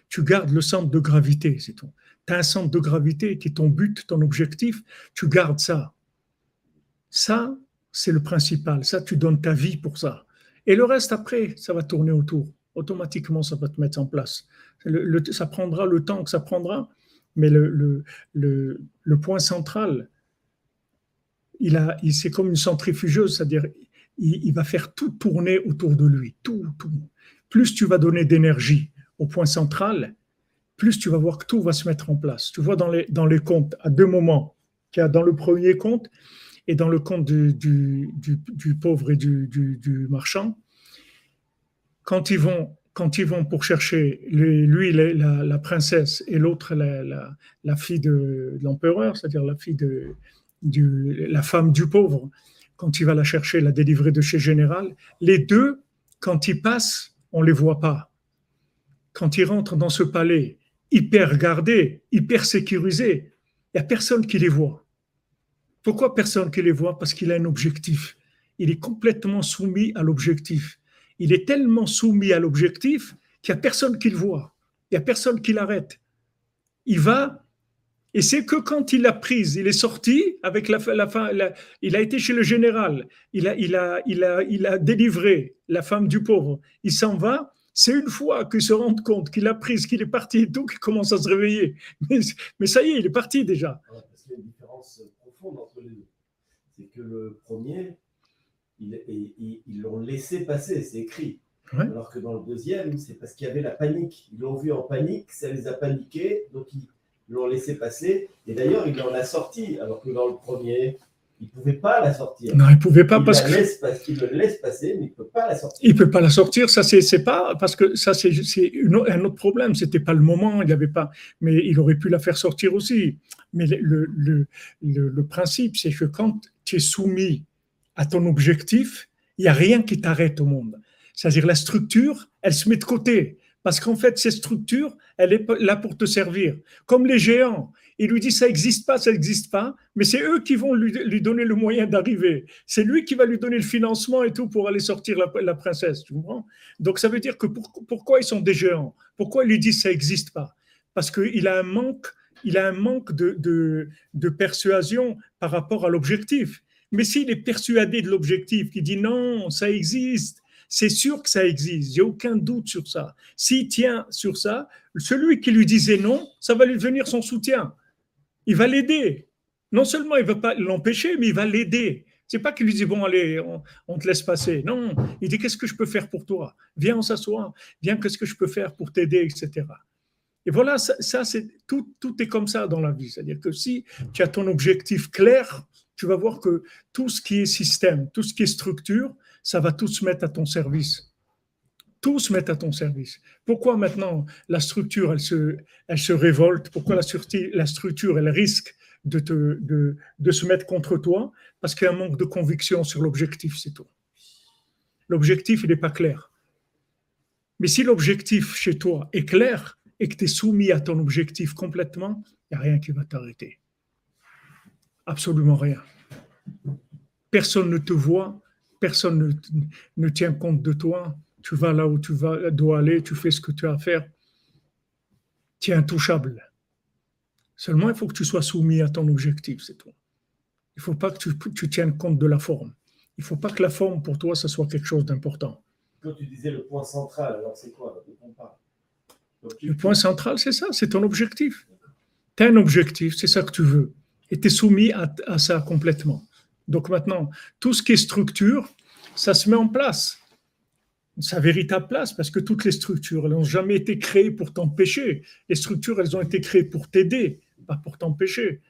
tu gardes le centre de gravité, c'est tout. Tu as un centre de gravité qui est ton but, ton objectif, tu gardes ça. Ça, c'est le principal. Ça, tu donnes ta vie pour ça. Et le reste, après, ça va tourner autour. Automatiquement, ça va te mettre en place. Ça prendra le temps que ça prendra, mais le, point central, il il, c'est comme une centrifugeuse, c'est-à-dire il, va faire tout tourner autour de lui, tout, tout. Plus tu vas donner d'énergie au point central, plus tu vas voir que tout va se mettre en place. Tu vois dans les, dans les comptes, à deux moments, qu'il y a dans le premier compte et dans le compte du, du, pauvre et du, marchand, quand ils vont, quand ils vont pour chercher lui, la, princesse, et l'autre, la, la, fille de, de l'empereur, c'est-à-dire la fille de, la femme du pauvre, quand il va la chercher, la délivrer de chez Général, les deux, quand ils passent, on les voit pas. Quand ils rentrent dans ce palais, hyper gardé, hyper sécurisé, il n'y a personne qui les voit. Pourquoi personne qui les voit? Parce qu'il a un objectif. Il est complètement soumis à l'objectif. Il est tellement soumis à l'objectif qu'il n'y a personne qui le voit. Il n'y a personne qui l'arrête. Il va, et c'est que quand il l'a prise, il est sorti avec la, fin- la il a été chez le général, il a, il a, il a, il a délivré la femme du pauvre, il s'en va. C'est une fois qu'il se rend compte qu'il a prise, qu'il est parti et tout, qu'il commence à se réveiller. Mais, mais ça y est, il est parti déjà. Ouais, Parce qu'il y a une différence profonde entre les deux. C'est que le premier, il- il- il- ils l'ont laissé passer, c'est écrit. Ouais. Alors que dans le deuxième, c'est parce qu'il y avait la panique. Ils l'ont vu en panique, ça les a paniqués, donc ils l'ont laissé passer. Et d'ailleurs, il en a sorti, alors que dans le premier, il ne pouvait pas la sortir. Non, il pouvait pas il, parce qu'il le laisse passer, mais il ne peut pas la sortir. il peut pas la sortir. Ça c'est c'est pas parce que ça c'est un autre problème. C'était pas le moment. Il y avait pas. Mais il aurait pu la faire sortir aussi. Mais le le le, le- le principe c'est que quand tu es soumis à ton objectif, il y a rien qui t'arrête au monde. C'est-à-dire la structure, elle se met de côté parce qu'en fait cette structure, elle est là pour te servir. Comme les géants. Il lui dit ça n'existe pas, ça n'existe pas, mais c'est eux qui vont lui, lui donner le moyen d'arriver. C'est lui qui va lui donner le financement et tout pour aller sortir la, princesse. Tu comprends? Donc ça veut dire que pour- pourquoi ils sont des géants? Pourquoi il lui dit ça n'existe pas? Parce qu'il a un manque, il a un manque de, de, de persuasion par rapport à l'objectif. Mais s'il est persuadé de l'objectif, qui dit non, ça existe, c'est sûr que ça existe, j'ai aucun doute sur ça. S'il tient sur ça, celui qui lui disait non, ça va lui devenir son soutien. Il va l'aider. Non seulement il ne va pas l'empêcher, mais il va l'aider. C'est pas qu'il lui dit bon allez, on, te laisse passer. Non, il dit qu'est-ce que je peux faire pour toi? Viens, on s'assoit. Viens, qu'est-ce que je peux faire pour t'aider, etc. Et voilà, ça, c'est tout, tout est comme ça dans la vie. C'est-à-dire que si tu as ton objectif clair, tu vas voir que tout ce qui est système, tout ce qui est structure, ça va tout se mettre à ton service. Tout se met à ton service. Pourquoi maintenant la structure, elle se, révolte? Pourquoi la, la structure, elle risque de, de se mettre contre toi? Parce qu'il y a un manque de conviction sur l'objectif, c'est tout. L'objectif, il n'est pas clair. Mais si l'objectif chez toi est clair et que tu es soumis à ton objectif complètement, il n'y a rien qui va t'arrêter. Absolument rien. Personne ne te voit, personne ne, ne tient compte de toi. Tu vas là où tu vas, dois aller, tu fais ce que tu as à faire. Tu es intouchable. Seulement, il faut que tu sois soumis à ton objectif, c'est tout. Il ne faut pas que tu, tu tiennes compte de la forme. Il ne faut pas que la forme, pour toi, ça soit quelque chose d'important. Quand tu disais le point central, alors c'est quoi Donc, tu- Le point central, c'est ça, c'est ton objectif. Tu as un objectif, c'est ça que tu veux. Et tu es soumis à, à ça complètement. Donc maintenant, tout ce qui est structure, ça se met en place. Sa véritable place, parce que toutes les structures, elles n'ont jamais été créées pour t'empêcher. Les structures, elles ont été créées pour t'aider, pas pour t'empêcher.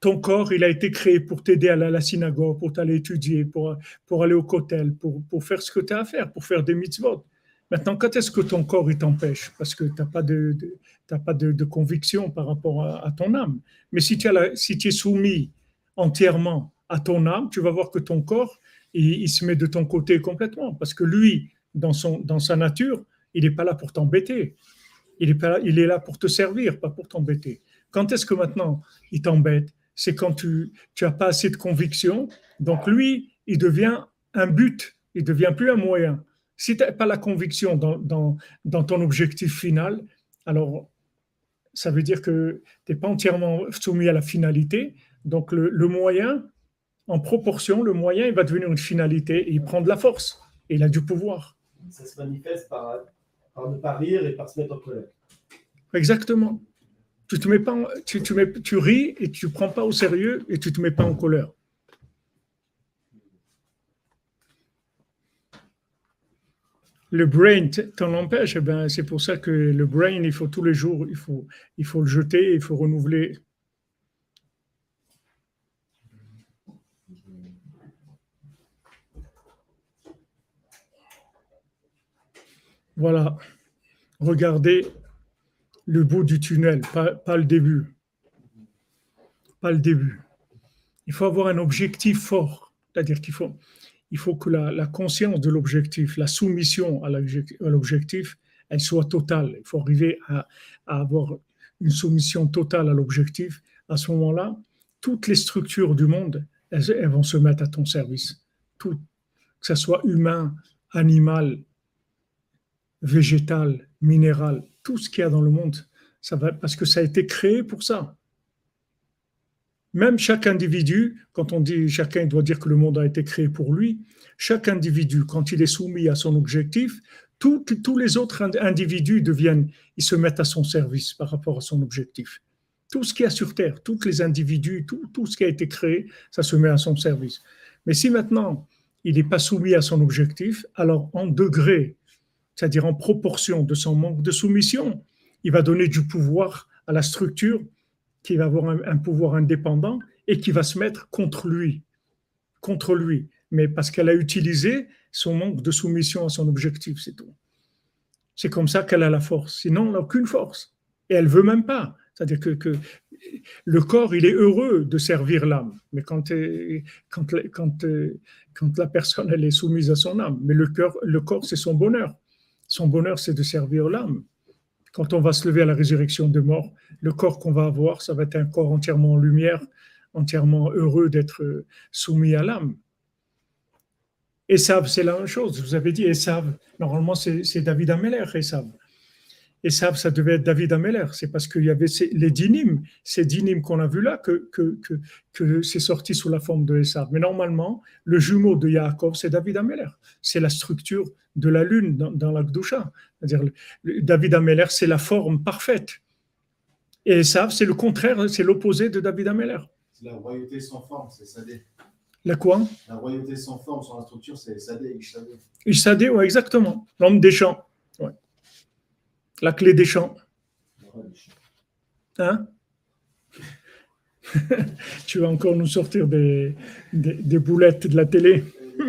Ton corps, il a été créé pour t'aider à aller à la synagogue, pour t'aller étudier, pour, pour aller au kotel, pour, pour faire ce que tu as à faire, pour faire des mitzvot. Maintenant, quand est-ce que ton corps il t'empêche? Parce que tu n'as pas, de, pas de, conviction par rapport à, ton âme. Mais si tu, si tu es soumis entièrement à ton âme, tu vas voir que ton corps, il, se met de ton côté complètement. Parce que lui, dans, son, dans sa nature, il n'est pas là pour t'embêter. Il est, il est là pour te servir, pas pour t'embêter. Quand est-ce que maintenant il t'embête? C'est quand tu n'as pas assez de conviction. Donc lui, il devient un but, il devient plus un moyen. Si tu n'as pas la conviction dans, dans, dans ton objectif final, alors ça veut dire que tu n'es pas entièrement soumis à la finalité. Donc le, le moyen, en proportion, le moyen, il va devenir une finalité et il prend de la force. Et il a du pouvoir. Ça se manifeste par, par ne pas rire et par se mettre en colère. Exactement. Tu, te mets pas en- tu, tu, mets, tu ris et tu ne prends pas au sérieux et tu ne te mets pas en colère. Le brain t'en empêche, eh ben, c'est pour ça que le brain, il faut tous les jours, il faut, il faut le jeter, il faut renouveler. Voilà. Regardez le bout du tunnel, pas, le début. Pas le début. Il faut avoir un objectif fort. C'est-à-dire qu'il faut, il faut que la, conscience de l'objectif, la soumission à l'objec- à l'objectif, elle soit totale. Il faut arriver à, avoir une soumission totale à l'objectif. À ce moment-là, toutes les structures du monde, elles vont se mettre à ton service. Tout, que ce soit humain, animal, végétal, minéral, tout ce qu'il y a dans le monde, ça va, parce que ça a été créé pour ça. Même chaque individu, quand on dit chacun doit dire que le monde a été créé pour lui, chaque individu, quand il est soumis à son objectif, tous les autres ind- individus deviennent, ils se mettent à son service par rapport à son objectif. Tout ce qu'il y a sur Terre, tous les individus, tout, tout ce qui a été créé, ça se met à son service. Mais si maintenant il n'est pas soumis à son objectif, alors en degré, c'est-à-dire en proportion de son manque de soumission, il va donner du pouvoir à la structure qui va avoir un, pouvoir indépendant et qui va se mettre contre lui, contre lui, mais parce qu'elle a utilisé son manque de soumission à son objectif, c'est tout. C'est comme ça qu'elle a la force. Sinon, elle n'a aucune force. Et elle veut même pas. C'est-à-dire que, le corps, il est heureux de servir l'âme. Mais quand, euh, euh, quand la personne, elle est soumise à son âme. Mais le, cœur, le corps, c'est son bonheur. Son bonheur, c'est de servir l'âme. Quand on va se lever à la résurrection de mort, le corps qu'on va avoir, ça va être un corps entièrement en lumière, entièrement heureux d'être euh, soumis à l'âme. Esav, c'est la même chose. Vous avez dit Esav. Normalement, c'est c'est David Ameller, Esav. Esav, ça devait être David Ameller. C'est parce qu'il y avait ces- les dynimes, ces dynimes qu'on a vus là, que, que, que, que c'est sorti sous la forme de Esav. Mais normalement, le jumeau de Yaakov, c'est David Ameller. C'est la structure de la lune dans, dans la Gdusha. C'est-à-dire, David Ameller, c'est la forme parfaite. Et Esav, c'est le contraire, c'est l'opposé de David Ameller. La royauté sans forme, c'est Sadé. La quoi? La royauté sans forme sur la structure, c'est Sadé, Ishadé. Ishadé, ouais, exactement. L'homme des champs. La clé des champs. Hein? Tu vas encore nous sortir des, boulettes de la télé.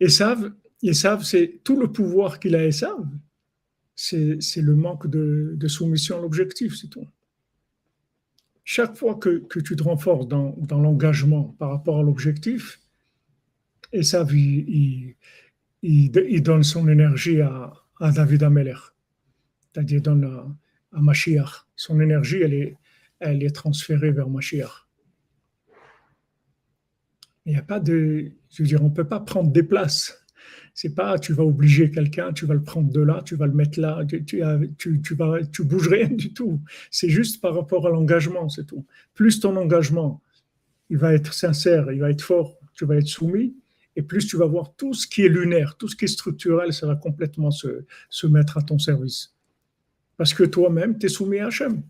Esav, Esav c'est tout le pouvoir qu'il a Esav, c'est c'est le manque de, soumission à l'objectif, c'est tout. Chaque fois que, tu te renforces dans, dans l'engagement par rapport à l'objectif, Esav, il, il, il, donne son énergie à, David Ameller, c'est-à-dire donne à, à. Son énergie, elle est, elle est transférée vers Mashiach. Il n'y a pas de. Je veux dire, on ne peut pas prendre des places. C'est pas tu vas obliger quelqu'un, tu vas le prendre de là, tu vas le mettre là, tu, tu, tu, tu bouges rien du tout. C'est juste par rapport à l'engagement, c'est tout. Plus ton engagement, il va être sincère, il va être fort, tu vas être soumis, et plus tu vas voir tout ce qui est lunaire, tout ce qui est structurel, ça va complètement se, se mettre à ton service. Parce que toi-même, tu es soumis à Hachem.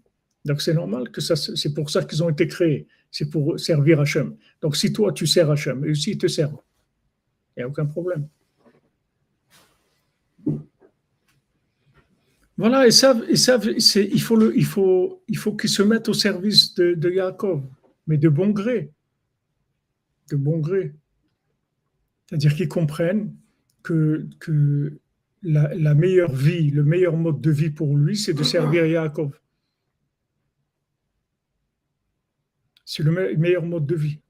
Donc c'est normal que ça, c'est pour ça qu'ils ont été créés. C'est pour servir Hachem. Donc si toi tu sers Hachem, et aussi te servent, il n'y a aucun problème. Voilà, et ça, et ça il faut, le, il faut, il faut qu'ils se mettent au service de, de Yaakov, mais de bon gré. De bon gré. C'est-à-dire qu'ils comprennent que, la, meilleure vie, le meilleur mode de vie pour lui, c'est de servir Yaakov. C'est le me- meilleur mode de vie.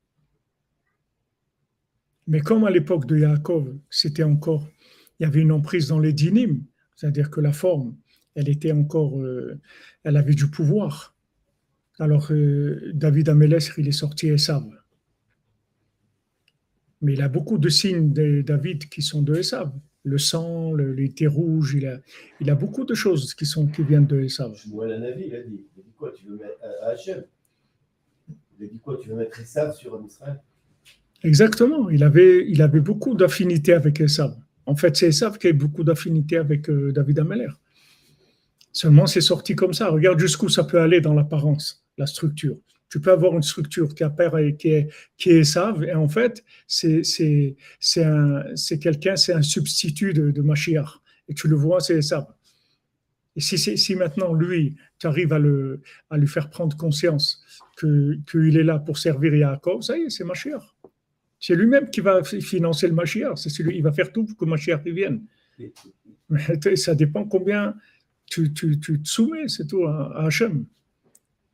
Mais comme à l'époque de Yaakov, c'était encore, il y avait une emprise dans les dynimes, c'est-à-dire que la forme, elle était encore, euh, elle avait du pouvoir. Alors euh, David Amelesr, il est sorti Esav. Mais il a beaucoup de signes de David qui sont de Esav. Le sang, le, les thés rouges, il a, il a beaucoup de choses qui, sont, qui viennent de Esav. Shmuel Hanavi, il a dit, il a dit quoi Tu veux mettre à, à Hachem? Il a dit quoi Tu veux mettre Esav sur un Israël? Exactement, il avait, il avait beaucoup d'affinité avec Esav. En fait, c'est Esav qui a eu beaucoup d'affinité avec euh, David Ameller. Seulement, c'est sorti comme ça. Regarde jusqu'où ça peut aller dans l'apparence, la structure. Tu peux avoir une structure qui, apparaît, qui est, qui est Esav, et en fait, c'est, c'est, c'est, un, c'est quelqu'un, c'est un substitut de, de Mashiach. Et tu le vois, c'est Esav. Et si, si, maintenant, lui, tu arrives à, le, à lui faire prendre conscience que, qu'il est là pour servir Yaakov, ça y est, c'est Mashiach. C'est lui-même qui va financer le Mashiach. C'est celui, il va faire tout pour que Mashiach y vienne. Et- Mais ça dépend combien tu, tu, tu te soumets, c'est tout, à, à Hachem.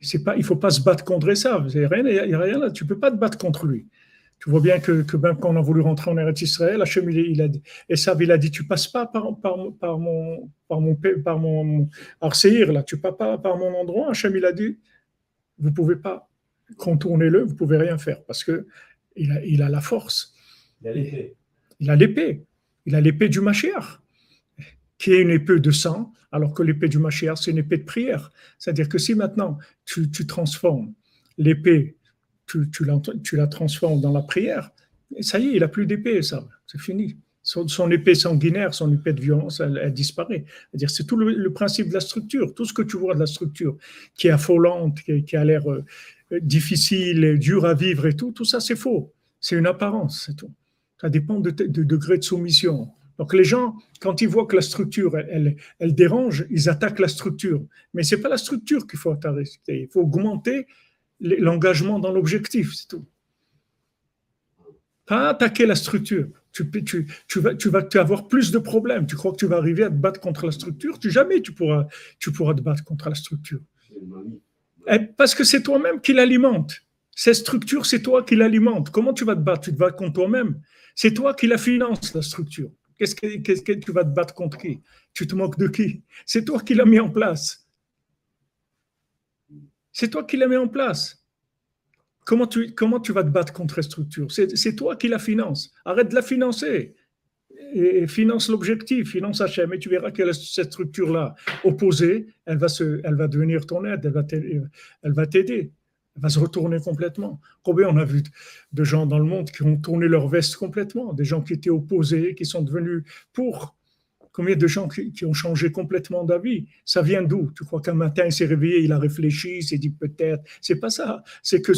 C'est pas, il ne faut pas se battre contre ça. Il n'y a, rien- là. Tu ne peux pas te battre contre lui. Tu vois bien que, que même quand on a voulu rentrer en Eretz Israël, Hachem, il, il a dit, Esav, il a dit, tu passes pas par, par, par mon, par mon, pa- par mon Arséir, là, tu passes pas par mon endroit. Hachem, il a dit, vous ne pouvez pas contourner-le, vous ne pouvez rien faire parce que il a, il a la force. Il a l'épée. Il a l'épée. Il a l'épée du Mashiach, qui est une épée de sang, alors que l'épée du Mashiach, c'est une épée de prière. C'est-à-dire que si maintenant tu, transformes l'épée, tu, la, transformes dans la prière, ça y est, il n'a plus d'épée, ça, c'est fini. Son, son épée sanguinaire, son épée de violence, elle, disparaît. C'est-à-dire, c'est tout le, principe de la structure. Tout ce que tu vois de la structure, qui est affolante, qui, a l'air euh, difficile, dur à vivre et tout, tout ça, c'est faux. C'est une apparence. Ça dépend de, de, de degré de soumission. Donc les gens, quand ils voient que la structure, elle, elle, dérange, ils attaquent la structure. Mais c'est pas la structure qu'il faut attaquer. Il faut augmenter l'engagement dans l'objectif, c'est tout. Pas attaquer la structure. Tu, tu, tu, vas, tu vas avoir plus de problèmes. Tu crois que tu vas arriver à te battre contre la structure? Tu, Jamais tu pourras, tu pourras te battre contre la structure. Et parce que c'est toi-même qui l'alimente. Cette structure, c'est toi qui l'alimente. Comment tu vas te battre? Tu te bats contre toi-même. C'est toi qui la finance, la structure. Qu'est-ce que, tu vas te battre contre qui? Tu te moques de qui? C'est toi qui l'as mis en place. C'est toi qui l'as mis en place. Comment tu, vas te battre contre la structure? C'est, toi qui la finance. Arrête de la financer. Et finance l'objectif, finance Hachem, et tu verras que cette structure-là, opposée, elle va, devenir ton aide, elle va, t'aider, va se retourner complètement. Combien on a vu de gens dans le monde qui ont tourné leur veste complètement, des gens qui étaient opposés, qui sont devenus pour. Combien de gens qui, ont changé complètement d'avis? Ça vient d'où? Tu crois qu'un matin il s'est réveillé, il a réfléchi, il s'est dit peut-être. C'est pas ça. C'est que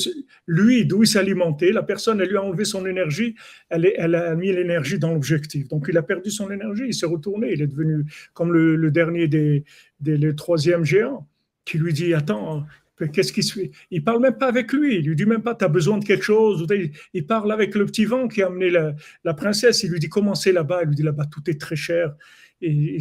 lui, d'où il s'alimentait, la personne, elle lui a enlevé son énergie, elle, a mis l'énergie dans l'objectif. Donc il a perdu son énergie, il s'est retourné, il est devenu comme le, dernier des, des le troisième géant qui lui dit attends. Qu'est-ce qui se Il parle même pas avec lui. Il lui dit même pas, tu as besoin de quelque chose. Il parle avec le petit vent qui a amené la, princesse. Il lui dit, comment c'est là-bas? Il lui dit, là-bas, tout est très cher et,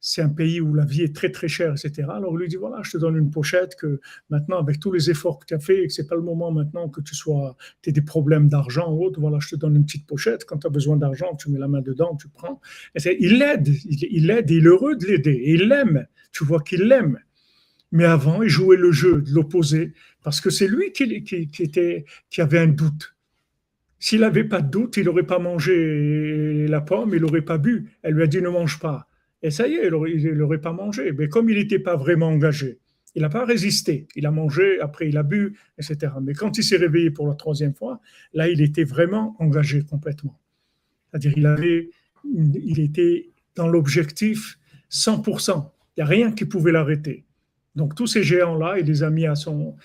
c'est un pays où la vie est très très chère, etc. Alors il lui dit voilà, je te donne une pochette que maintenant, avec tous les efforts que tu as fait, et que c'est pas le moment maintenant que tu sois, aies des problèmes d'argent ou autre, voilà, je te donne une petite pochette. Quand tu as besoin d'argent, tu mets la main dedans, tu prends. Il l'aide, il l'aide, il est heureux de l'aider, il l'aime. Tu vois qu'il l'aime. Mais avant, il jouait le jeu de l'opposé parce que c'est lui qui, était, qui avait un doute. S'il n'avait pas de doute, il n'aurait pas mangé la pomme, il n'aurait pas bu. Elle lui a dit ne mange pas. Et ça y est, il n'aurait pas mangé. Mais comme il n'était pas vraiment engagé, il n'a pas résisté. Il a mangé, après il a bu, etc. Mais quand il s'est réveillé pour la troisième fois, là, il était vraiment engagé complètement. C'est-à-dire, il avait, il était dans l'objectif 100%. Il n'y a rien qui pouvait l'arrêter. Donc tous ces géants-là, il les a mis à son...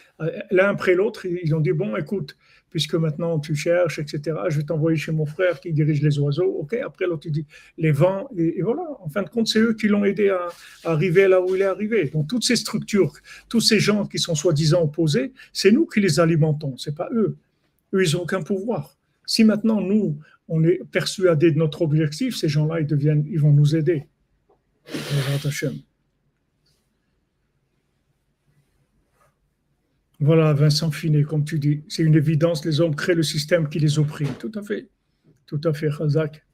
L'un après l'autre, ils ont dit, bon, écoute, puisque maintenant tu cherches, etc., je vais t'envoyer chez mon frère qui dirige les oiseaux. OK, après l'autre, il dit, les vents, et, voilà. En fin de compte, c'est eux qui l'ont aidé à, arriver là où il est arrivé. Donc toutes ces structures, tous ces gens qui sont soi-disant opposés, c'est nous qui les alimentons, c'est pas eux. Eux, ils n'ont aucun pouvoir. Si maintenant nous, on est persuadé de notre objectif, ces gens-là, ils ils vont nous aider. Voilà, Vincent Finet, comme tu dis, c'est une évidence, les hommes créent le système qui les opprime. Tout à fait, tout à fait, Razak.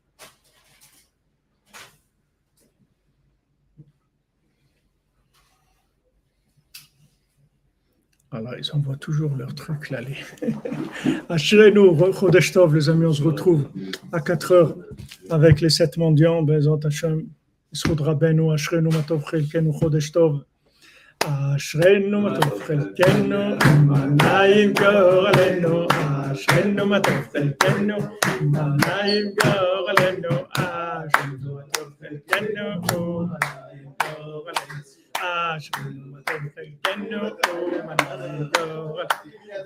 Voilà, ils envoient toujours leurs trucs là. Chodesh Tov, les amis, on se retrouve à 4 heures avec les sept mendiants. Bezot Hashem, Yisroud Rabbeinu, Ashrenu, Matov Chelkenu, Chodesh Tov. אשרנו מה טוב חלקנו, מנעים גורלנו, אשרנו מה טוב חלקנו, מנעים גורלנו, אשרנו מה טוב חלקנו, מנעים גורלנו. אשרנו מה טוב חלקנו, מנעים גורלנו,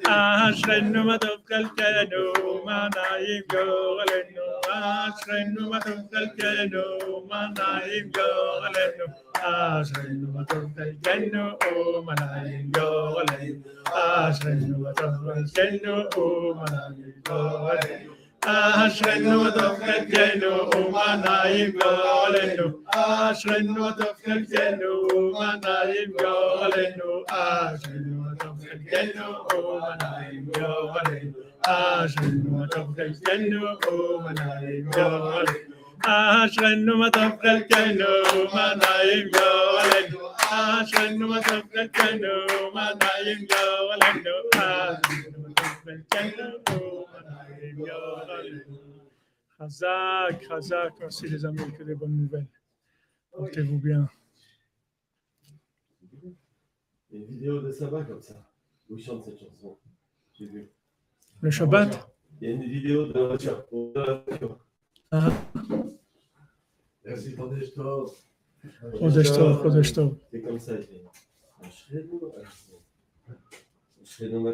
אשרנו מה טוב חלקנו, מנעים גורלנו, אשרנו מה טוב חלקנו, מנעים גורלנו, אשרנו מה טוב חלקנו, מנעים גורלנו, אשרנו מה טוב חלקנו, מנעים גורלנו. أشرنا دفن الجنو وما نايم قولنو أشرنا دفن الجنو وما نايم قولنو أشرنا دفن الجنو وما نايم قولنو أشرنا دفن الجنو وما نايم قولنو أشرنا دفن الجنو وما نايم قولنو أشرنا دفن الجنو وما نايم قولنو أشرنا دفن الجنو Alléluia. Razak, Razak, merci les amis, que des bonnes nouvelles. Portez-vous bien. Il y a une vidéo de Sabbat comme ça, où ils chantent cette chanson. J'ai vu. Le Shabbat? Il y a une vidéo de la voiture. De la voiture. Ah. Merci, Kodeshtov. Kodeshtov, Kodeshtov. C'est comme ça, je dis. Shrenu, Shrenu, Shrenu,